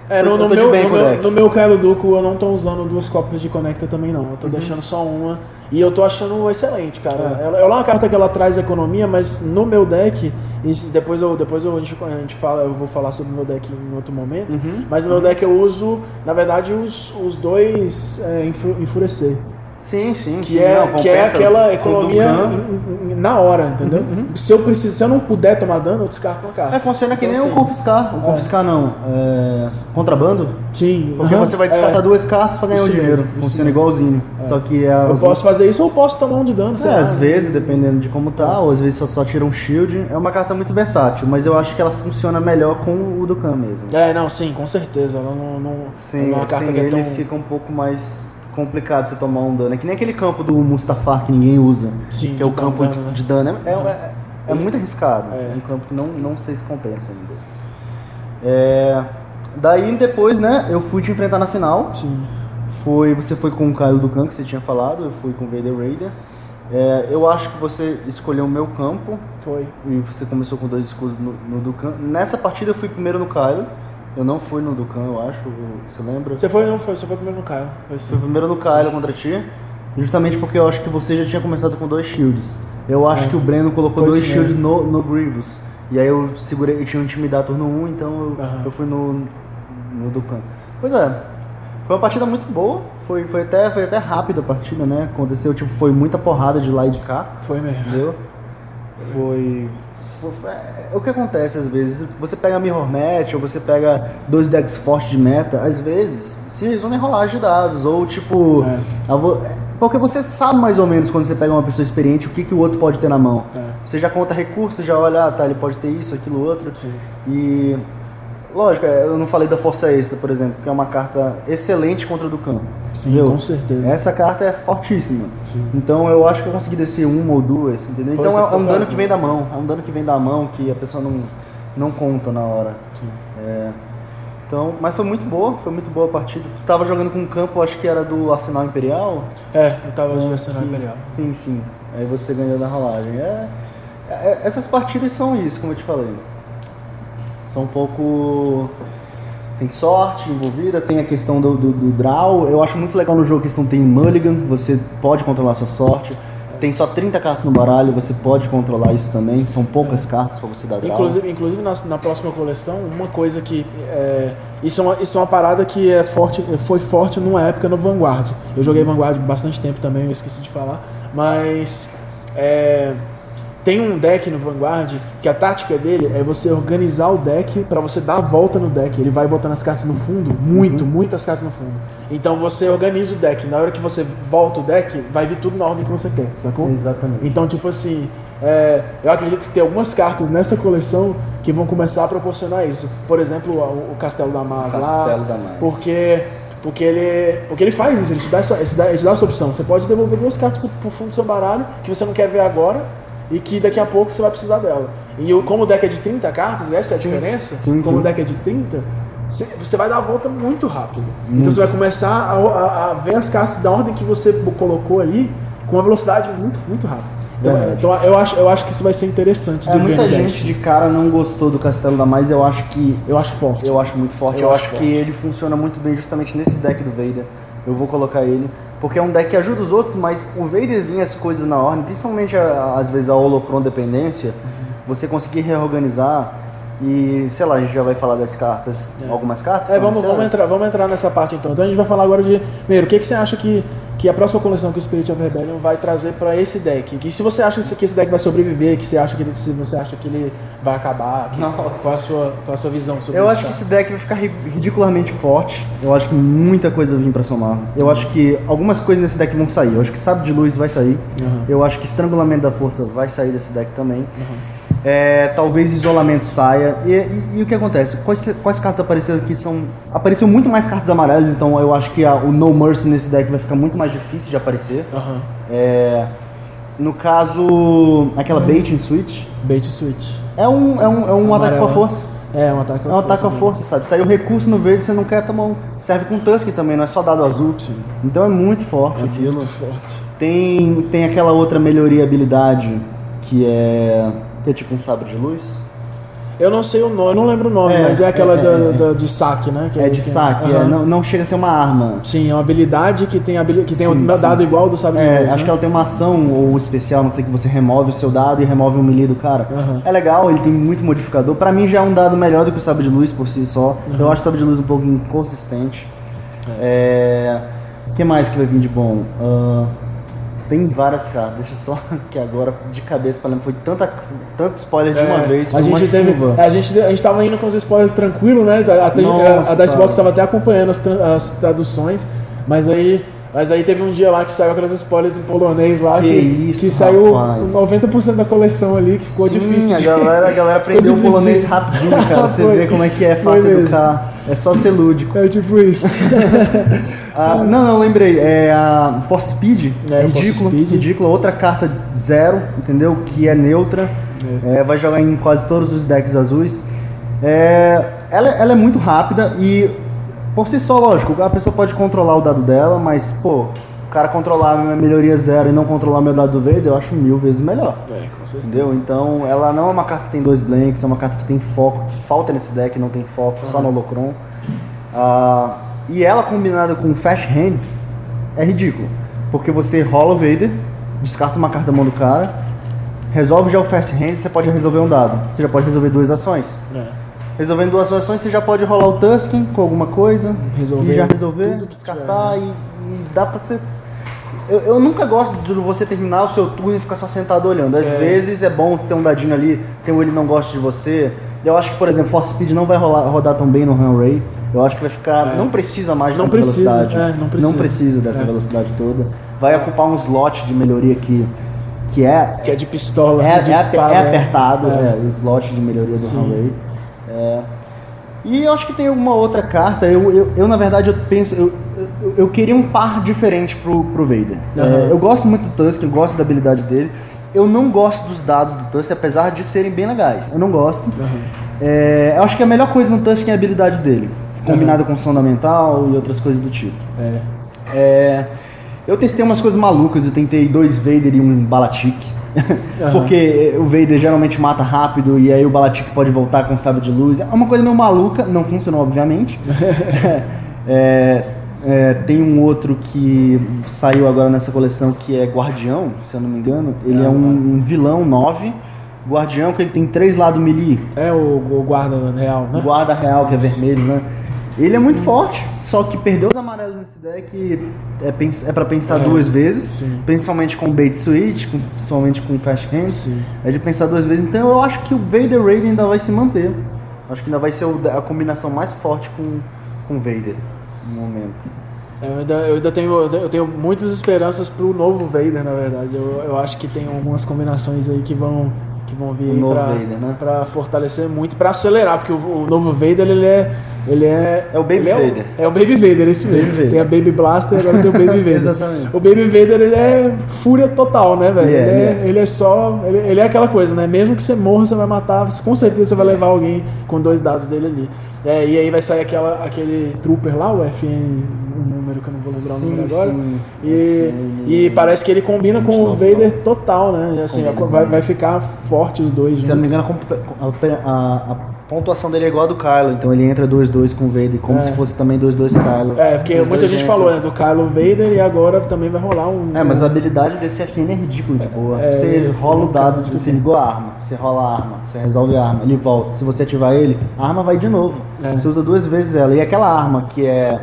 É, no, no meu, no, meu, no meu Kylo Duco eu não tô usando duas cópias de Conecta também não. Eu tô deixando só uma. E eu tô achando excelente, cara. É. Ela, ela é uma carta que ela traz economia, mas no meu deck, e depois, eu, depois eu, a, gente, a gente fala, eu vou falar sobre o meu deck em outro momento. Uhum. Mas no meu deck eu uso, na verdade, os, os dois é, enfu- enfurecer. Sim, sim, Que sim. é, não, que é aquela economia na hora, entendeu? Se eu preciso, se eu não puder tomar dano, eu descarto uma carta. É, funciona que Então, nem o assim, confiscar. O confiscar não. É. Contrabando. Sim. Porque aham, você vai descartar é. duas cartas pra ganhar o Isso dinheiro. Funciona igualzinho. Só que é. Eu posso fazer isso ou eu posso tomar um de dano, É, às vezes, dependendo de como tá, ou às vezes só, só tira um shield. É uma carta muito versátil, mas eu acho que ela funciona melhor com o Dukan mesmo. É, não, sim, com certeza. Ela não, não, Sim, não é uma carta sim, que é ele tão. fica um pouco mais complicado você tomar um dano. É que nem aquele campo do Mustafar que ninguém usa. Sim, que é o campo dano, de, né? de dano. É, é, é muito arriscado. É. É um campo que não, não sei se compensa ainda. É, daí depois, né, eu fui te enfrentar na final. Sim. Foi, você foi com o Caio Ducan, que você tinha falado, eu fui com o Vader Raider. É, eu acho que você escolheu o meu campo Foi. e você começou com dois escudos no, no Ducan. Nessa partida eu fui primeiro no Kylo. Eu não fui no Ducan, eu acho. Você lembra? Você foi, não, foi, você foi primeiro no Caio. Foi. Fui primeiro no Kylo contra ti. Justamente porque eu acho que você já tinha começado com dois shields. Eu acho É. que o Breno colocou Foi dois shields no, no Grievous. E aí eu segurei, eu tinha um intimidar turno 1, então eu, Aham. eu fui no, no Ducan. Pois é, foi uma partida muito boa. Foi, foi, até, foi até rápida a partida, né? Aconteceu, tipo, foi muita porrada de lá e de cá. Foi mesmo. Entendeu? Foi. Foi- é o que acontece às vezes, você pega Mirror Match ou você pega dois decks fortes de meta, às vezes se resume em rolagem de dados, ou tipo. É. a vo- é, Porque você sabe mais ou menos quando você pega uma pessoa experiente o que, que o outro pode ter na mão. É. Você já conta recursos, já olha, ah, tá, ele pode ter isso, aquilo, outro. Sim. E. Lógico, é, eu não falei da Força Extra, por exemplo, que é uma carta excelente contra o do campo. Sim, entendeu? com certeza. Essa carta é fortíssima. Sim. Então eu acho que eu consegui descer uma ou duas, entendeu? Foi, Então é, é um dano que vem da mão. É um dano que vem da mão que a pessoa não, não conta na hora. Sim. É, então, mas foi muito boa, foi muito boa a partida. Tu tava jogando com um campo, acho que era do Arsenal Imperial. É, eu tava de Arsenal Imperial. Sim, sim. Aí você ganhou na rolagem. É, é- essas partidas são isso, como eu te falei. São um pouco. Tem sorte envolvida, tem a questão do, do, do draw. Eu acho muito legal no jogo a questão tem mulligan, você pode controlar sua sorte. tem só 30 cartas no baralho, você pode controlar isso também. São poucas cartas para você dar draw. Inclusive, inclusive na, na próxima coleção, uma coisa que. É, isso, é uma, isso é uma parada que é forte, foi forte numa época no Vanguard. Eu joguei Vanguard bastante tempo também, eu esqueci de falar. Mas. É, tem um deck no Vanguard que a tática dele é você organizar o deck para você dar a volta no deck. Ele vai botando as cartas no fundo, muito, uhum. muitas cartas no fundo. Então você organiza o deck. Na hora que você volta o deck, vai vir tudo na ordem que você quer, sacou? Exatamente. Então, tipo assim, é, eu acredito que tem algumas cartas nessa coleção que vão começar a proporcionar isso. Por exemplo, o, Castelo da Mas lá. Castelo da Mas. Porque porque ele, porque ele faz isso, ele te dá essa, ele te dá, ele te dá essa opção. Você pode devolver duas cartas pro, pro fundo do seu baralho que você não quer ver agora e que daqui a pouco você vai precisar dela. E eu, como o deck é de 30 cartas, essa é a sim, diferença, sim, como sim. o deck é de 30, você vai dar a volta muito rápido. Hum. Então você vai começar a, a, a, ver as cartas da ordem que você colocou ali com uma velocidade muito, muito rápida. Então, é, então eu, acho, eu acho que isso vai ser interessante. É, muita gente de cara não gostou do Castelo da Mais, eu acho que. Eu acho forte. Eu acho muito forte. Eu, eu acho, acho que ele funciona muito bem justamente nesse deck do Vader. Eu vou colocar ele. Porque é um deck que ajuda os outros, mas o Vader vinha as coisas na ordem, principalmente às vezes a Holocron dependência, uhum. você conseguir reorganizar e, sei lá, a gente já vai falar das cartas, é. algumas cartas? É, vamos, vamos, entrar, vamos entrar nessa parte então. Então a gente vai falar agora de. Primeiro, o que, que você acha que que a próxima coleção que o Spirit of Rebellion vai trazer para esse deck. Que se você acha que esse deck vai sobreviver, que você acha que ele, se você acha que ele vai acabar, que, qual, a sua, qual a sua visão sobre Eu acho que esse deck vai ficar ridiculamente forte. Eu acho que muita coisa vai vir para somar. Eu uhum. acho que algumas coisas nesse deck vão sair. Eu acho que Sábio de Luz vai sair. Uhum. Eu acho que Estrangulamento da Força vai sair desse deck também. Uhum. É, talvez isolamento saia. E, e, e, o que acontece? Quais, quais cartas apareceram aqui? São. Apareceu muito mais cartas amarelas, então eu acho que a, o No Mercy nesse deck vai ficar muito mais difícil de aparecer. Uhum. É, no caso. aquela Bait and Switch. Bait and Switch. É um, é um, é um ataque com a força. É, um ataque com a força. É um ataque com a força, sabe? Saiu recurso no verde, você não quer tomar um. Serve com Tusk também, não é só dado azul. Sim. Então é muito forte é aquilo. Muito forte. Tem, tem aquela outra melhoria habilidade que é que é tipo um sabre de luz? Eu não sei o nome, eu não lembro o nome, é, mas é aquela é, da, da, de saque, né? Que é de saque, uhum. não, não chega a ser uma arma. Sim, é uma habilidade que tem, habilidade, que sim, tem um sim. dado igual do sabre de luz. Acho né? que ela tem uma ação ou especial, não sei, que você remove o seu dado e remove o melee do cara. Uhum. É legal, ele tem muito modificador. Pra mim já é um dado melhor do que o sabre de luz por si só. Uhum. Eu acho o sabre de luz um pouco inconsistente. O é. que mais que vai vir de bom? Uh... Tem várias cartas, deixa só que agora de cabeça para lembrar, foi tanta, tanto spoiler de uma é, vez. A gente, teve, a, gente, a gente tava indo com os spoilers tranquilo, né? Até, Nossa, a, a Dicebox estava até acompanhando as, as traduções, mas aí mas aí teve um dia lá que saiu aquelas spoilers em polonês lá, que, que, isso, que saiu rapaz. 90% da coleção ali, que ficou Sim, difícil. A galera, a galera aprendeu o polonês rapidinho, cara. Você vê como é que é fácil educar. É só ser lúdico. É tipo isso. ah, não, não, lembrei. É a Force Speed. É, ridículo. Speed. Ridículo. Outra carta zero, entendeu? Que é neutra. É. É, vai jogar em quase todos os decks azuis. É, ela, ela é muito rápida e por si só, lógico, a pessoa pode controlar o dado dela, mas, pô, o cara controlar a minha melhoria zero e não controlar meu dado verde, eu acho mil vezes melhor. É, com certeza. Entendeu? Então, ela não é uma carta que tem dois blanks, é uma carta que tem foco, que falta nesse deck, não tem foco, uhum. só no Holocron. Uh, e ela combinada com Fast Hands é ridículo. Porque você rola o Vader, descarta uma carta da mão do cara, resolve já o Fast Hands, você pode resolver um dado. Você já pode resolver duas ações. É. Resolvendo duas ações, você já pode rolar o Tusken com alguma coisa. Resolver e já resolver, descartar e, e, dá pra você. Eu, eu, nunca gosto de você terminar o seu turno e ficar só sentado olhando. Às é. vezes é bom ter um dadinho ali, tem um ele não gosta de você. Eu acho que, por exemplo, Force Speed não vai rolar, rodar tão bem no Run Ray. Eu acho que vai ficar. É. Não precisa mais não precisa, velocidade. É, não precisa. Não precisa dessa é. velocidade toda. Vai ocupar um slot de melhoria que. Que é. Que é de pistola, é, de é, espada, é apertado, é. o slot de melhoria do Sim. Ray. É. E eu acho que tem alguma outra carta. Eu, eu, eu na verdade, eu penso. Eu, eu, eu, queria um par diferente pro, pro Vader. Uhum. É, eu gosto muito do Tusk, eu gosto da habilidade dele. Eu não gosto dos dados do Tusk, apesar de serem bem legais. Eu não gosto. Uhum. É, eu acho que a melhor coisa no Tusk é a habilidade dele, combinada uhum. com fundamental e outras coisas do tipo. É. é. eu testei umas coisas malucas, eu tentei dois Vader e um Balatik. Uhum. Porque o Vader geralmente mata rápido e aí o Balatik pode voltar com sabre de luz. É uma coisa meio maluca, não funcionou, obviamente. é, É, tem um outro que saiu agora nessa coleção que é Guardião, se eu não me engano. Ele é, um, um vilão 9. Guardião que ele tem três lados melee. É o, o guarda real, né? O guarda real que é vermelho, né? Ele é muito forte, só que perder os amarelos nesse deck é, é para pensar É, duas vezes, sim. principalmente com bait switch, com, principalmente com fast hand. Sim. É de pensar duas vezes. Então eu acho que o Vader Raid ainda vai se manter. Acho que ainda vai ser a combinação mais forte com com o Vader no momento. Eu ainda, eu ainda tenho, eu tenho muitas esperanças pro novo Vader, na verdade. Eu, eu acho que tem algumas combinações aí que vão, que vão vir Vader, né? pra fortalecer muito, pra acelerar, porque o, o novo Vader, ele é... Ele é, É o Baby é Vader. É o Baby Vader, esse Baby mesmo. Vader. Tem a Baby Blaster e agora tem o Baby Vader. Exatamente. O Baby Vader, ele é fúria total, né, velho? Ele é, ele, é, é. ele é só... Ele, ele é aquela coisa, né? Mesmo que você morra, você vai matar, você- com certeza você vai levar alguém com dois dados dele ali. É, e aí vai sair aquela, aquele trooper lá, o FN, que eu não vou lembrar o Sim, número agora. sim. E, e parece que ele combina com o Vader total, né? Assim, vai, vai ficar forte os dois Se não me engano, a, a- a- pontuação dele é igual a do Kylo, então ele entra 2-2 com o Vader, como É. se fosse também 2-2 Kylo. É, porque Os muita dois gente entram. falou, né, do Kylo Vader e agora também vai rolar um... É, mas a habilidade desse FN é ridícula de boa. É, você rola o dado, muito tipo, você ligou a arma, você rola a arma, você resolve a arma, ele volta. Se você ativar ele, a arma vai de novo. É. Você usa duas vezes ela. E aquela arma que é.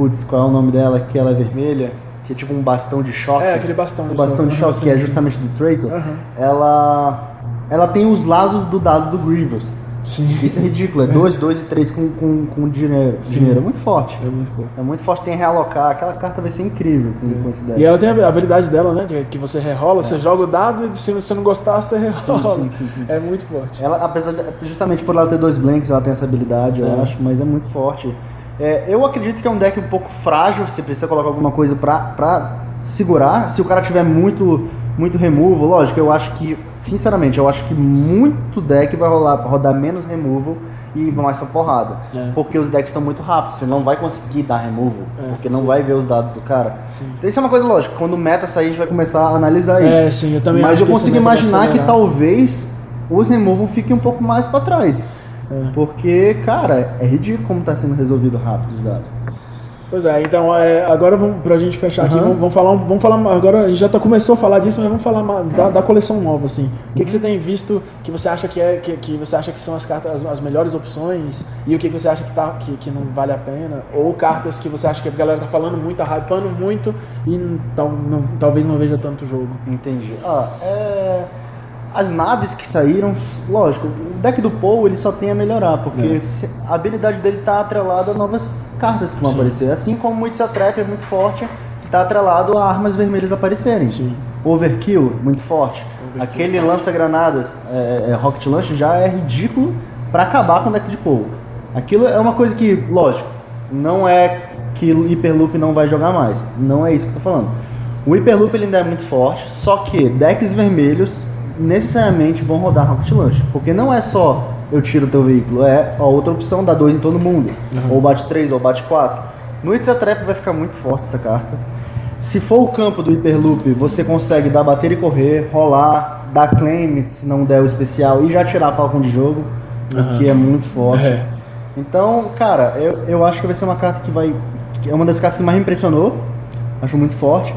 Putz, qual é o nome dela? Que ela é vermelha, que é tipo um bastão de choque. É, aquele bastão de O bastão de choque. choque, que é justamente do Draco. Aham. Ela. Ela tem os lados do dado do Grievous. Sim. Isso é ridículo, é 2, 2 e 3 com, com, com dinheiro. Sim. dinheiro. É muito forte. É muito forte. É muito forte, tem realocar. Aquela carta vai ser incrível com, com esse deck. E ela tem a habilidade dela, né? que- Que você rerola, você joga o dado e se você não gostar, você rerola. sim, sim, sim. É muito forte. Ela, apesar de, justamente por ela ter dois blanks, ela tem essa habilidade, eu É. acho, mas é muito forte. É, eu acredito que é um deck um pouco frágil, você precisa colocar alguma coisa pra, pra segurar. Se o cara tiver muito, muito removal, lógico, eu acho que, sinceramente, eu acho que muito deck vai rolar, rodar menos removal e mais pra porrada. É. Porque os decks estão muito rápidos, você não vai conseguir dar removal, É, porque não sim. vai ver os dados do cara. Sim. Então isso é uma coisa lógica, quando o meta sair a gente vai começar a analisar isso. É, sim, eu também Mas eu consigo imaginar que talvez os removal fiquem um pouco mais pra trás. É. Porque, cara, é ridículo como tá sendo resolvido rápido os dados. Pois é, então é, agora vamos, pra gente fechar aqui, Aham. vamos, vamos falar, um- vamos falar, agora a gente já tá, começou a falar disso, mas vamos falar da, da coleção nova, assim. O que, que você tem visto que você acha que é, que, que você acha que são as cartas, as, as melhores opções, e o que, que você acha que, tá, que, que não vale a pena, ou cartas que você acha que a galera tá falando muito, tá hypando muito, e tal, não- talvez não veja tanto jogo. Entendi. Ah, é... As naves que saíram, lógico, o deck do Paul ele só tem a melhorar, porque É. a habilidade dele tá atrelada a novas cartas que vão Sim. aparecer. Assim como o It's a Trap é muito forte, que tá atrelado a armas vermelhas aparecerem. Sim. Overkill, muito forte. Overkill. Aquele lança-granadas, é, é, Rocket Launch, já é ridículo pra acabar com o deck de Paul. Aquilo é uma coisa que, lógico, não é que o Hyperloop não vai jogar mais. Não é isso que eu tô falando. O Hyperloop ele ainda é muito forte, só que decks vermelhos necessariamente vão rodar Rocket Launch. Porque não é só eu tiro o teu veículo, é a outra opção, dá dois em todo mundo. Ou bate 3, ou bate 4. No It's a Trap vai ficar muito forte essa carta. Se for o campo do Hyperloop, você consegue dar bater e correr, rolar, dar claim se não der o especial e já tirar a Falcon de jogo, o que é muito forte. É. Então, cara, eu, eu acho que vai ser uma carta que vai. que é uma das cartas que mais me impressionou. Acho muito forte.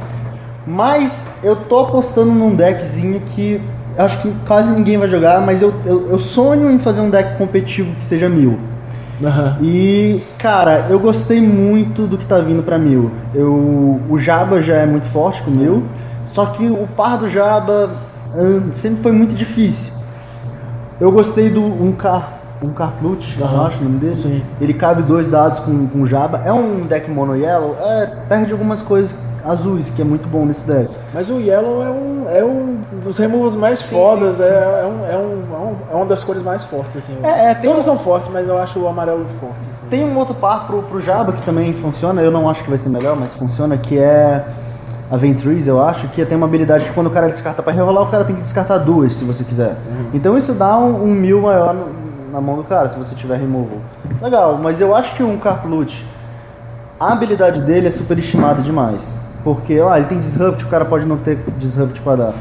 Mas eu tô apostando num deckzinho que acho que quase ninguém vai jogar, mas eu, eu, eu sonho em fazer um deck competitivo que seja mil. Aham. E, cara, eu gostei muito do que tá vindo pra mil. Eu, o Jabba já é muito forte com mil, só que o par do Jabba hum, sempre foi muito difícil. Eu gostei do Unkar, Unkar Plut, eu Aham. acho o nome dele. Sim. Ele cabe dois dados com, com o Jabba. É um deck mono yellow, é, perde algumas coisas azuis, que é muito bom nesse deck. Mas o Yellow é um, é um dos removals mais Sim, fodas, sim, é, sim. é, um, é, um, é, um- é uma das cores mais fortes, assim. É, é, Todas um- são fortes, mas eu acho o amarelo forte. Assim. Tem um outro par pro, pro Jabba que também funciona, eu não acho que vai ser melhor, mas funciona, que é a Ventrees, eu acho, que tem uma habilidade que quando o cara descarta pra rerolar, o cara tem que descartar duas, se você quiser. Então isso dá um, um mil maior no- na mão do cara, se você tiver removal. Legal, mas eu acho que um Carplut, a habilidade dele é superestimada demais. Porque, lá, ele tem Disrupt, o cara pode não ter Disrupt pra dar.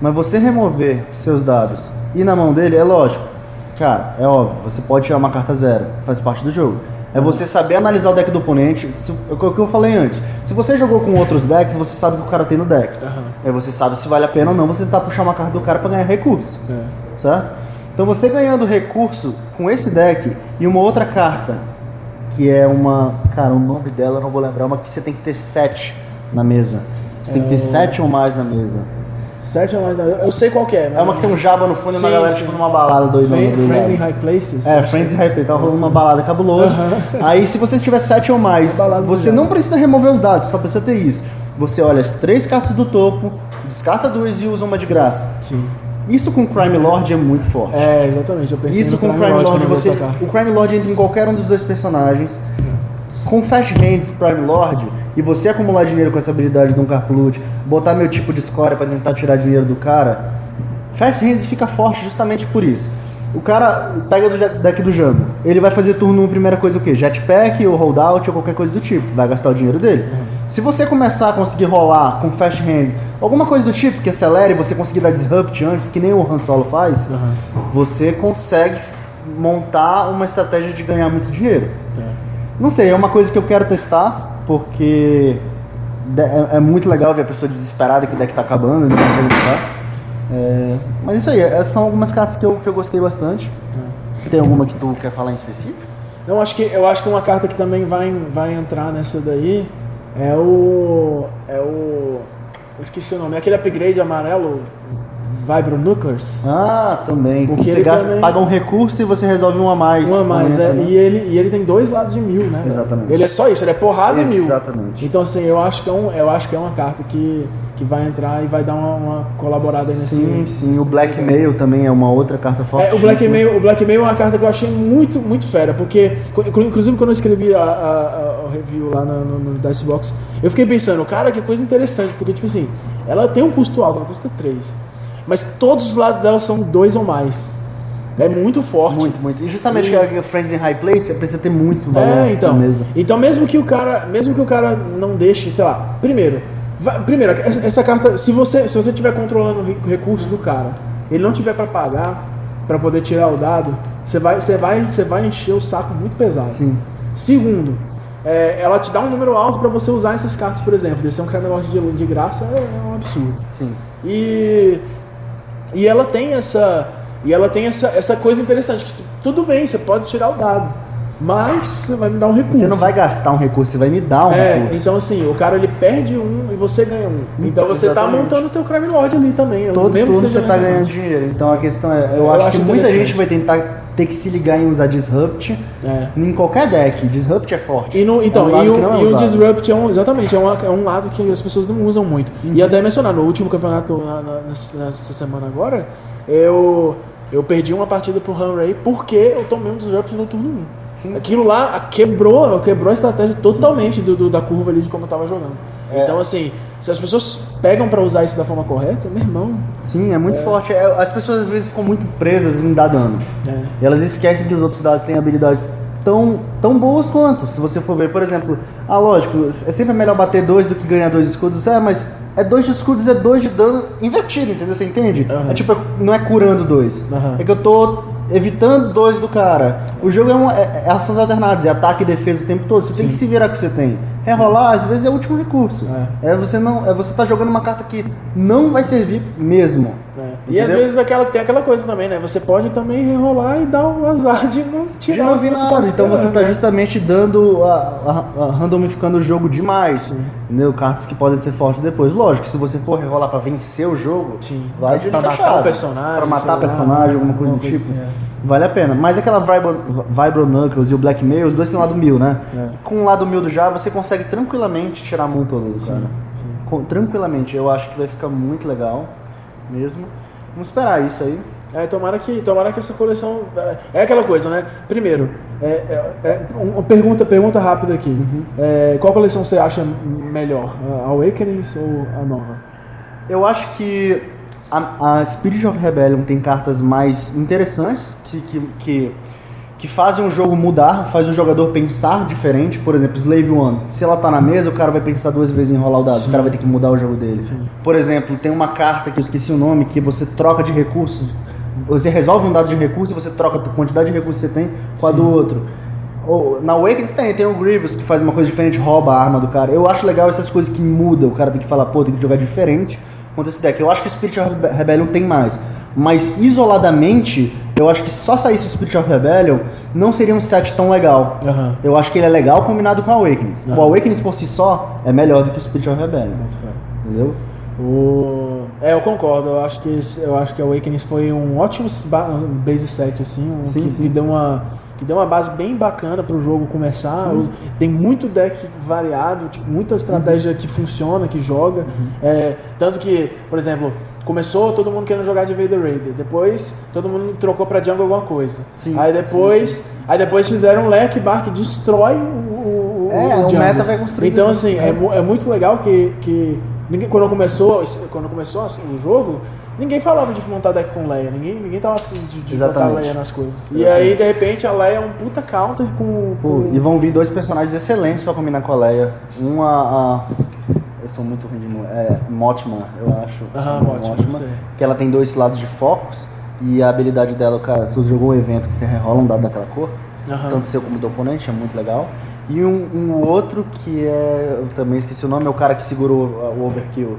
Mas você remover seus dados e na mão dele, é lógico. Cara, é óbvio, você pode tirar uma carta zero, faz parte do jogo. É você saber analisar o deck do oponente. Se, é o que eu falei antes. Se você jogou com outros decks, você sabe o que o cara tem no deck. Aí você sabe se vale a pena ou não você tentar puxar uma carta do cara pra ganhar recurso. É. Certo? Então você ganhando recurso com esse deck e uma outra carta, que é uma. Cara, o nome dela eu não vou lembrar, uma que você tem que ter sete na mesa. Você tem que ter sete ou mais na mesa. Sete ou mais. não. Eu sei qual que é. É uma que tem um jaba no fundo e uma galera sim. tipo numa balada doidona. Friends, do Friends in. High Places. É, Friends in High Play, tava rolando uma balada cabulosa. Aí se você tiver 7 ou mais, você não precisa remover os dados, só precisa ter isso. Você olha as três cartas do topo, descarta duas e usa uma de graça. Sim. Isso com Crime Lord é muito forte. É, exatamente. Eu pensei Isso no com o Crime Crime Lord Lord, você, o Crime Lord entra em qualquer um dos dois personagens. Com Fast Hands Crime Lord e você acumular dinheiro com essa habilidade do Carploot, botar meu tipo de score pra tentar tirar dinheiro do cara, Fast Hands fica forte justamente por isso. O cara pega do deck do Jango, ele vai fazer turno 1, primeira coisa o quê? Jetpack ou holdout ou qualquer coisa do tipo, vai gastar o dinheiro dele. Se você começar a conseguir rolar com Fast Hand, alguma coisa do tipo que acelere, você conseguir dar disrupt antes, que nem o Han Solo faz, você consegue montar uma estratégia de ganhar muito dinheiro. Não sei, é uma coisa que eu quero testar, porque é, é muito legal ver a pessoa desesperada que o deck tá acabando e não consegue jogar. É, mas isso aí, essas são algumas cartas que eu, que eu gostei bastante. Tem alguma que tu quer falar em específico? Não, acho que, eu acho que uma carta que também vai, vai entrar nessa daí é o. É o. Eu esqueci o nome, é aquele upgrade amarelo Vibro Nuclears. Ah, também. Porque você ele gasta, também- paga um recurso e você resolve um a mais. Um a mais, é, né? e, ele, e ele tem dois lados de mil, né? velho? Exatamente. Ele é só isso, ele é porrada e mil. Exatamente. Então, assim, eu acho que é, um, eu acho que é uma carta que, que vai entrar e vai dar uma, uma colaborada aí nesse. Sim, sim. O nesse- Blackmail também é uma outra carta forte. É, o Blackmail, o Blackmail é uma carta que eu achei muito, muito fera, porque, inclusive quando eu escrevi a, a- a- o review lá no, no, no Dicebox, eu fiquei pensando, cara, que coisa interessante, porque, tipo assim, ela tem um custo alto, ela custa 3, mas todos os lados dela são dois ou mais. É muito forte. Muito, muito. E justamente E- que é Friends in High Place, você precisa ter muito valor É, então. mesa. Então mesmo que o cara, mesmo que o cara não deixe, sei lá, primeiro, va- primeiro essa, carta, se você se você estiver controlando o re- o recurso do cara, ele não tiver pra pagar pra poder tirar o dado, você vai você vai você vai encher o saco muito pesado. Sim. Segundo, é, ela te dá um número alto pra você usar essas cartas, por exemplo, descer um Crime de, de graça é, é um absurdo. Sim. E, e ela tem essa e ela tem essa, essa coisa interessante que tu- tudo bem, você pode tirar o dado, mas você vai me dar um recurso. Você não vai gastar um recurso, você vai me dar um É, recurso. então assim, o cara ele perde um e você ganha um. Então você tá Exatamente. montando o teu crime lord ali também. Todo mesmo turno você tá relevante. ganhando dinheiro. Então a questão é, eu, Eu acho, acho que muita gente vai tentar ter que se ligar em usar Disrupt É. em qualquer deck. Disrupt é forte. E, no, então, É um lado e, o, é e o. Disrupt é um, exatamente, é, uma- é um lado que as pessoas não usam muito. E até mencionar, no último campeonato, na- na- nessa semana agora, eu, eu perdi uma partida pro Hanray porque eu tomei um Disrupt no turno 1. Sim. Aquilo lá quebrou, quebrou a estratégia totalmente do, do- da curva ali de como eu tava jogando. É. Então, assim, se as pessoas pegam pra usar isso da forma correta, meu irmão. Sim, é muito forte. É, as pessoas às vezes ficam muito presas em dar dano. É. E elas esquecem que os outros dados têm habilidades tão, tão boas quanto. Se você for ver, por exemplo, ah, lógico, é sempre melhor bater dois do que ganhar dois escudos. É, mas é dois de escudos, é dois de dano invertido, entendeu? Você entende? Aham. É tipo, não é curando dois. Aham. É que eu tô evitando dois do cara. O jogo é, um, é, é ações alternadas, é ataque e defesa o tempo todo. Você tem que se virar com o que você tem. Rerolar, às vezes, é o último recurso. É. você não, é você tá jogando uma carta que não vai servir mesmo. É. E às vezes aquela, tem aquela coisa também, né? Você pode também rerolar e dar o azar de não tirar não o que você nada. tá então você tá né? justamente dando a, a- a- randomificando o jogo demais. Entendeu? Cartas que podem ser fortes depois. Lógico, se você for rerolar pra vencer o jogo, Sim. vai de Pra matar o personagem, Pra matar lá, personagem, alguma coisa do tipo. assim, Vale a pena. Mas aquela Vibro, Vibro Knuckles e o Blackmail, os dois têm lado mil, né? É. Com o lado mil do Java, você consegue tranquilamente tirar a mão toda do cara. Com- tranquilamente. Eu acho que vai ficar muito legal mesmo. Vamos esperar isso aí. É, tomara que, tomara que essa coleção. É aquela coisa, né? Primeiro, é, é- é uma pergunta, pergunta rápida aqui. Uhum. É, qual coleção você acha melhor? A Awakenings ou a nova? Eu acho que a, a Spirit of Rebellion tem cartas mais interessantes que, que, que, que fazem o jogo mudar, faz o jogador pensar diferente. Por exemplo, Slave One. Se ela tá na mesa, o cara vai pensar duas vezes em rolar o dado. O cara vai ter que mudar o jogo dele. Por exemplo, tem uma carta que eu esqueci o nome, que você troca de recursos. Você resolve um dado de recurso e você troca a quantidade de recursos que você tem com a do outro. Ou, na Awakens tem, tem o Grievous que faz uma coisa diferente, rouba a arma do cara. Eu acho legal essas coisas que mudam, o cara tem que falar, pô, tem que jogar diferente contra esse deck. Eu acho que o Spirit of Rebellion tem mais. Mas isoladamente, eu acho que só saísse o Spirit of Rebellion não seria um set tão legal. Eu acho que ele é legal combinado com o Awakens. O. Awakens por si só é melhor do que o Spirit of Rebellion. Entendeu? O... É, eu concordo. Eu acho que eu acho que a Awakenings foi um ótimo ba- base set assim, um Sim, que, sim. que deu uma que deu uma base bem bacana para o jogo começar. Sim. O- Tem muito deck variado, tipo, muita estratégia que funciona, que joga. É, tanto que, por exemplo, começou todo mundo querendo jogar de Vader Raider, depois todo mundo trocou para Jungle alguma coisa. Sim, Aí depois, aí depois fizeram um leque bar que destrói o, o, É, o jungle. meta vai construindo Então assim, é, é muito legal que, que ninguém, quando começou, quando começou assim, o jogo, ninguém falava de montar deck com Leia, ninguém, ninguém tava afim de, de botar. Leia nas coisas. E Exatamente. aí, de repente, a Leia é um puta counter com. Com- e vão vir dois personagens excelentes pra combinar com a Leia. Um a. eu sou muito ruim de. É Motman, eu acho. Aham, Motman. Que ela tem dois lados de focos. E a habilidade dela, cara, se você jogou um evento que você rerola um dado daquela cor, Aham. tanto seu como do oponente, é muito legal. E um, um outro que é. Eu também esqueci o nome, é o cara que segurou o overkill.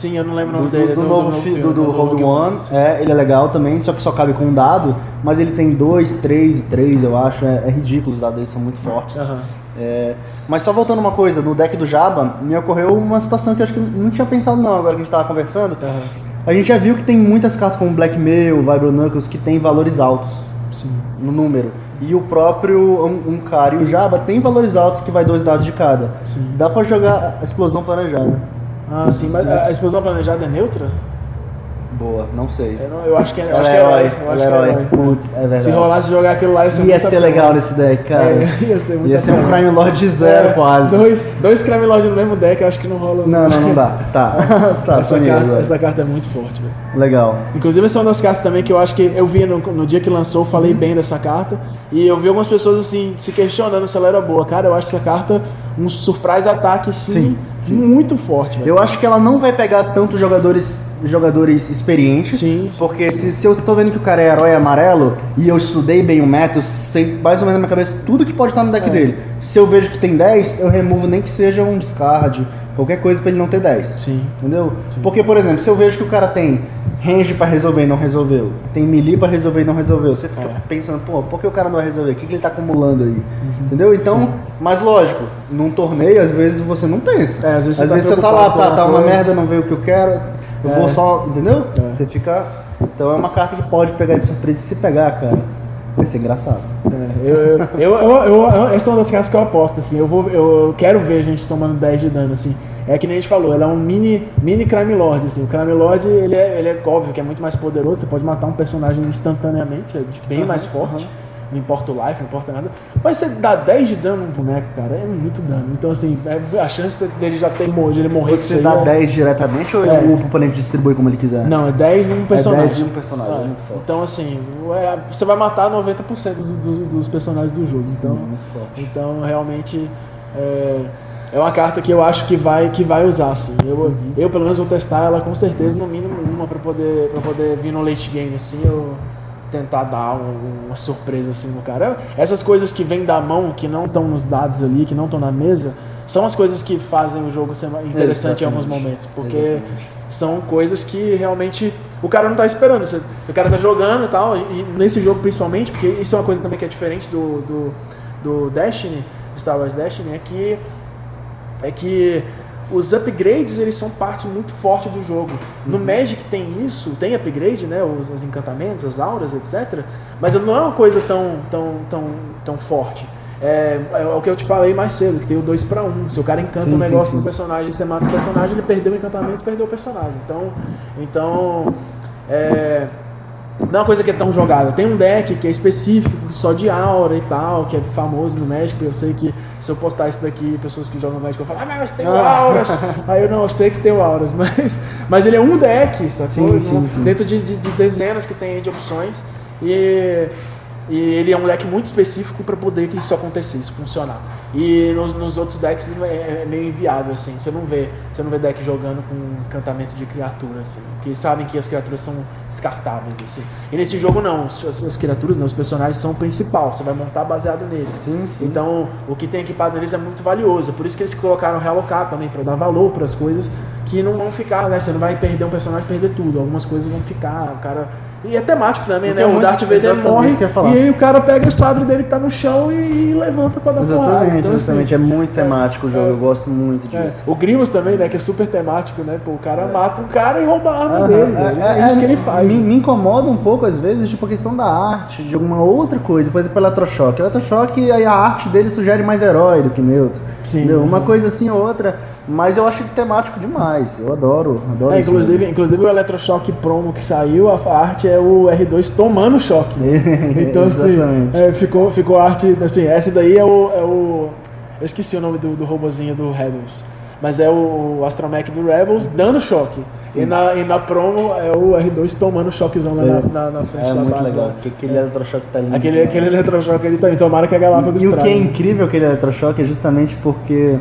Sim, eu não lembro o Do, nome dele. do, do, novo, fi- filme, do, do Rogue One. É, ele é legal também, só que só cabe com um dado. Mas ele tem dois, três e três, eu acho. É, é ridículo, os dados dele são muito fortes. Aham. É, mas só voltando uma coisa, no deck do Jabba, me ocorreu uma situação que eu acho que eu não tinha pensado não, agora que a gente tava conversando. Aham. A gente já viu que tem muitas cartas como Blackmail, Vibro Knuckles, que tem valores altos Sim. no número. E o próprio um, um cara e o Jabba tem valores altos que vai dois dados de cada. Sim. Dá pra jogar a explosão planejada. Ah, sim, mas a explosão planejada é neutra? Boa, não sei. Eu, não- eu acho que é, eu acho é que é herói. herói, Eu acho que ela é é herói. Putz, é verdade. Se rolasse jogar aquilo lá, ia ser Ia ser legal nesse deck, cara. É, ia ser muito Ia ser um. Crime Lord de zero, É, quase. Dois, dois Crime Lord no mesmo deck, eu acho que não rola. Não, não, não dá. Tá. tá, essa, Sony, carta, essa carta é muito forte, velho. Legal. Inclusive, essa é uma das cartas também que eu acho que eu vi no, no dia que lançou, eu falei bem dessa carta. E eu vi algumas pessoas assim se questionando se ela era boa. Cara, eu acho essa carta um surprise ataque assim, Sim, muito forte, velho. Eu acho que ela não vai pegar tanto jogadores, jogadores experientes. Sim. Porque se, se eu tô vendo que o cara é herói amarelo e eu estudei bem o meta, eu sei mais ou menos na minha cabeça tudo que pode estar no deck É. dele. Se eu vejo que tem 10, eu removo nem que seja um discard, qualquer coisa pra ele não ter 10. Sim. Entendeu? Porque, por exemplo, se eu vejo que o cara tem range pra resolver e não resolveu, tem melee pra resolver e não resolveu, você fica É. pensando, pô, por que o cara não vai resolver? O que, que ele tá acumulando aí? Entendeu? Então, mas lógico, num torneio, às vezes você não pensa. É, às vezes você tá você tá lá, tá, tá uma coisa. merda, não veio o que eu quero, eu É. vou só, entendeu? É. Você fica. Então é uma carta que pode pegar de surpresa se pegar, cara. Vai ser engraçado. É, eu, eu, eu, eu- eu- essa é uma das cartas que eu aposto, assim. Eu, vou, eu quero ver a gente tomando 10 de dano, assim. É que nem a gente falou, ele é um mini, mini Crime Lord, assim. O Crime Lord, ele é, ele é óbvio que é muito mais poderoso. Você pode matar um personagem instantaneamente, é bem mais forte. Não importa o life, não importa nada. Mas você dá 10 de dano num boneco, cara, é muito dano. Então, assim, é- a chance dele já ter morrido, ele morrer Você dá é- 10 diretamente ou É. o oponente distribui como ele quiser? Não, é 10 num personagem. 10 de um personagem, Ah, é forte. Então, assim, é- você vai matar 90% dos, dos, dos personagens do jogo. Então, forte. então realmente, é, é uma carta que eu acho que vai, que vai usar, assim. Eu, Uhum. eu, pelo menos, vou testar ela com certeza, no mínimo uma, pra poder, pra poder vir no late game, assim, eu tentar dar um- uma surpresa, assim, no cara. Essas coisas que vêm da mão, que não estão nos dados ali, que não estão na mesa, são as coisas que fazem o jogo ser interessante em alguns Exatamente. momentos. Porque Exatamente. são coisas que realmente o cara não tá esperando. O cara tá jogando e tal, e nesse jogo principalmente, porque isso é uma coisa também que é diferente do, do, do Destiny, Star Wars Destiny, é que, é que os upgrades eles são parte muito forte do jogo. No Magic tem isso, tem upgrade, né? Os, os encantamentos, as auras, etc. Mas não é uma coisa tão, tão, tão, tão forte. É, é o que eu te falei mais cedo, que tem o 2 para 1. Um. Se o cara encanta Sim, um sim, negócio sim. no personagem, você mata o personagem, ele perdeu o encantamento, perdeu o personagem. Então, então é, não é uma coisa que é tão jogada. Tem um deck que é específico, só de aura e tal, que é famoso no Magic. Eu sei que se eu postar isso daqui, pessoas que jogam Magic vão falar, ah, mas tem o Ah. auras. Aí eu não, eu sei que tem o auras, mas, mas ele é um deck, sacou? Sim, sim, sim. Dentro de, de- de dezenas que tem de opções. E, E ele é um deck muito específico para poder que isso acontecesse, funcionar. E nos, nos outros decks é, é, meio inviável, assim. Você não vê, você não vê deck jogando com encantamento de criatura, assim. Porque sabem que as criaturas são descartáveis, assim. E nesse jogo não, as, as criaturas, não, os personagens são o principal. Você vai montar baseado neles. Sim, sim. Então, o que tem equipado neles é muito valioso. Por isso que eles colocaram realocar também, para dar valor para as coisas que não vão ficar, né? Você não vai perder um personagem perder tudo. Algumas coisas vão ficar. O cara. E é temático também, Porque né? é o Darth Vader morre e aí o cara pega o sabre dele que tá no chão e, e levanta pra dar porrada. Exatamente, Então, assim, exatamente. É muito temático o jogo, eu gosto muito disso. é. O Grievous também, né? Que é super temático, né? Pô, o cara mata um cara e rouba a arma Aham, dele. velho. É, isso que ele faz. Me, mano. me incomoda um pouco, às vezes, tipo, a questão da arte, de alguma outra coisa. Por exemplo, Eletroshock. Eletroshock, aí a arte dele sugere mais herói do que neutro. Sim. Entendeu? Uma coisa assim ou outra. Mas eu acho ele temático demais. Eu adoro, adoro É, isso. inclusive, inclusive o Electroshock promo que saiu, a a arte é o R2 tomando choque. Então, assim, é, ficou, ficou a arte, assim, essa daí é o, é o... Eu esqueci o nome do, do robozinho do Rebels. Mas é o Astromech do Rebels dando choque. E na, e na promo é o R2 tomando choquezão lá na, na, na frente É da base. legal, lá. aquele Eletroshock tá lindo. Aquele, aquele eletrochoque ali também. Tomara que a Galápagos E o que é incrível aquele Eletroshock é justamente porque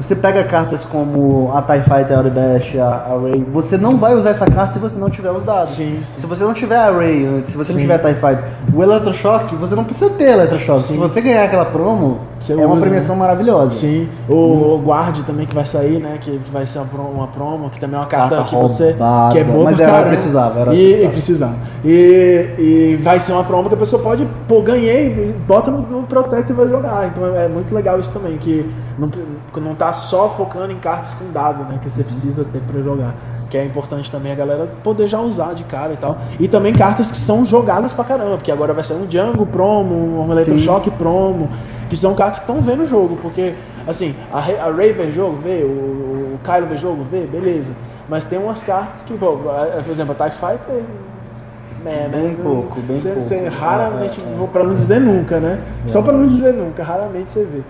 você pega cartas como a TIE Fighter, a Dash, a, a Ray, você não vai usar essa carta se você não tiver os dados. Sim, sim. Se você não tiver a Ray antes, se você não Sim. tiver a TIE Fighter, o Eletroshock, você não precisa ter Eletroshock. Se você ganhar aquela promo, Você é uma usa, premiação né? maravilhosa. Sim, o, o Guard também que vai sair, né? Que, vai ser uma promo, uma promo, que também é uma carta, Carta que você. roubada, que é boa mas era caramba. precisava, era e, precisava. e precisava. E, e vai ser uma promo que a pessoa pode, pô, ganhei, bota no, no Protect e vai jogar. Então é, é muito legal isso também, que não, não tá só focando em cartas com dado, né? Que você precisa ter pra jogar. Que é importante também a galera poder já usar de cara e tal. E também cartas que são jogadas pra caramba, porque agora vai ser um Django promo, um Electroshock promo, que são cartas que estão vendo o jogo, porque assim, a, Ra- a vê jogo, vê, o, o Kylo vê jogo, vê, beleza. Mas tem umas cartas que, pô, por exemplo, a TIE Fighter. É, Bem pouco, bem Você- pouco. você raramente, É, é. pra não dizer nunca, né? Só pra não dizer nunca, raramente você vê.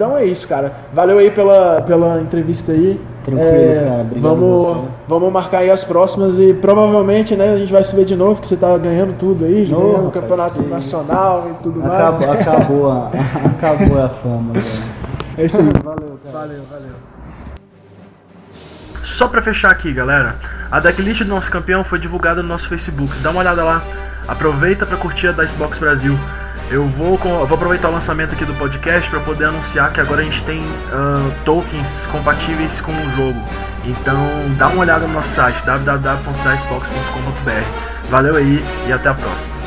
Então é isso, cara. Valeu aí pela, pela entrevista aí. Tranquilo, É, cara. Obrigado vamos, você. vamos marcar aí as próximas e provavelmente, né, a gente vai se ver de novo, que você tá ganhando tudo aí, Ô, ganhando o rapaz, campeonato nacional e tudo mais. Acabou, acabou, a, acabou a fama. velho. É isso aí. Valeu, cara. Valeu, valeu. Só pra fechar aqui, galera, a decklist do nosso campeão foi divulgada no nosso Facebook. Dá uma olhada lá. Aproveita pra curtir a Dicebox Brasil. Eu vou, vou aproveitar o lançamento aqui do podcast para poder anunciar que agora a gente tem ah, tokens compatíveis com o jogo. Então dá uma olhada no nosso site www.dicebox.com.br. Valeu aí e até a próxima.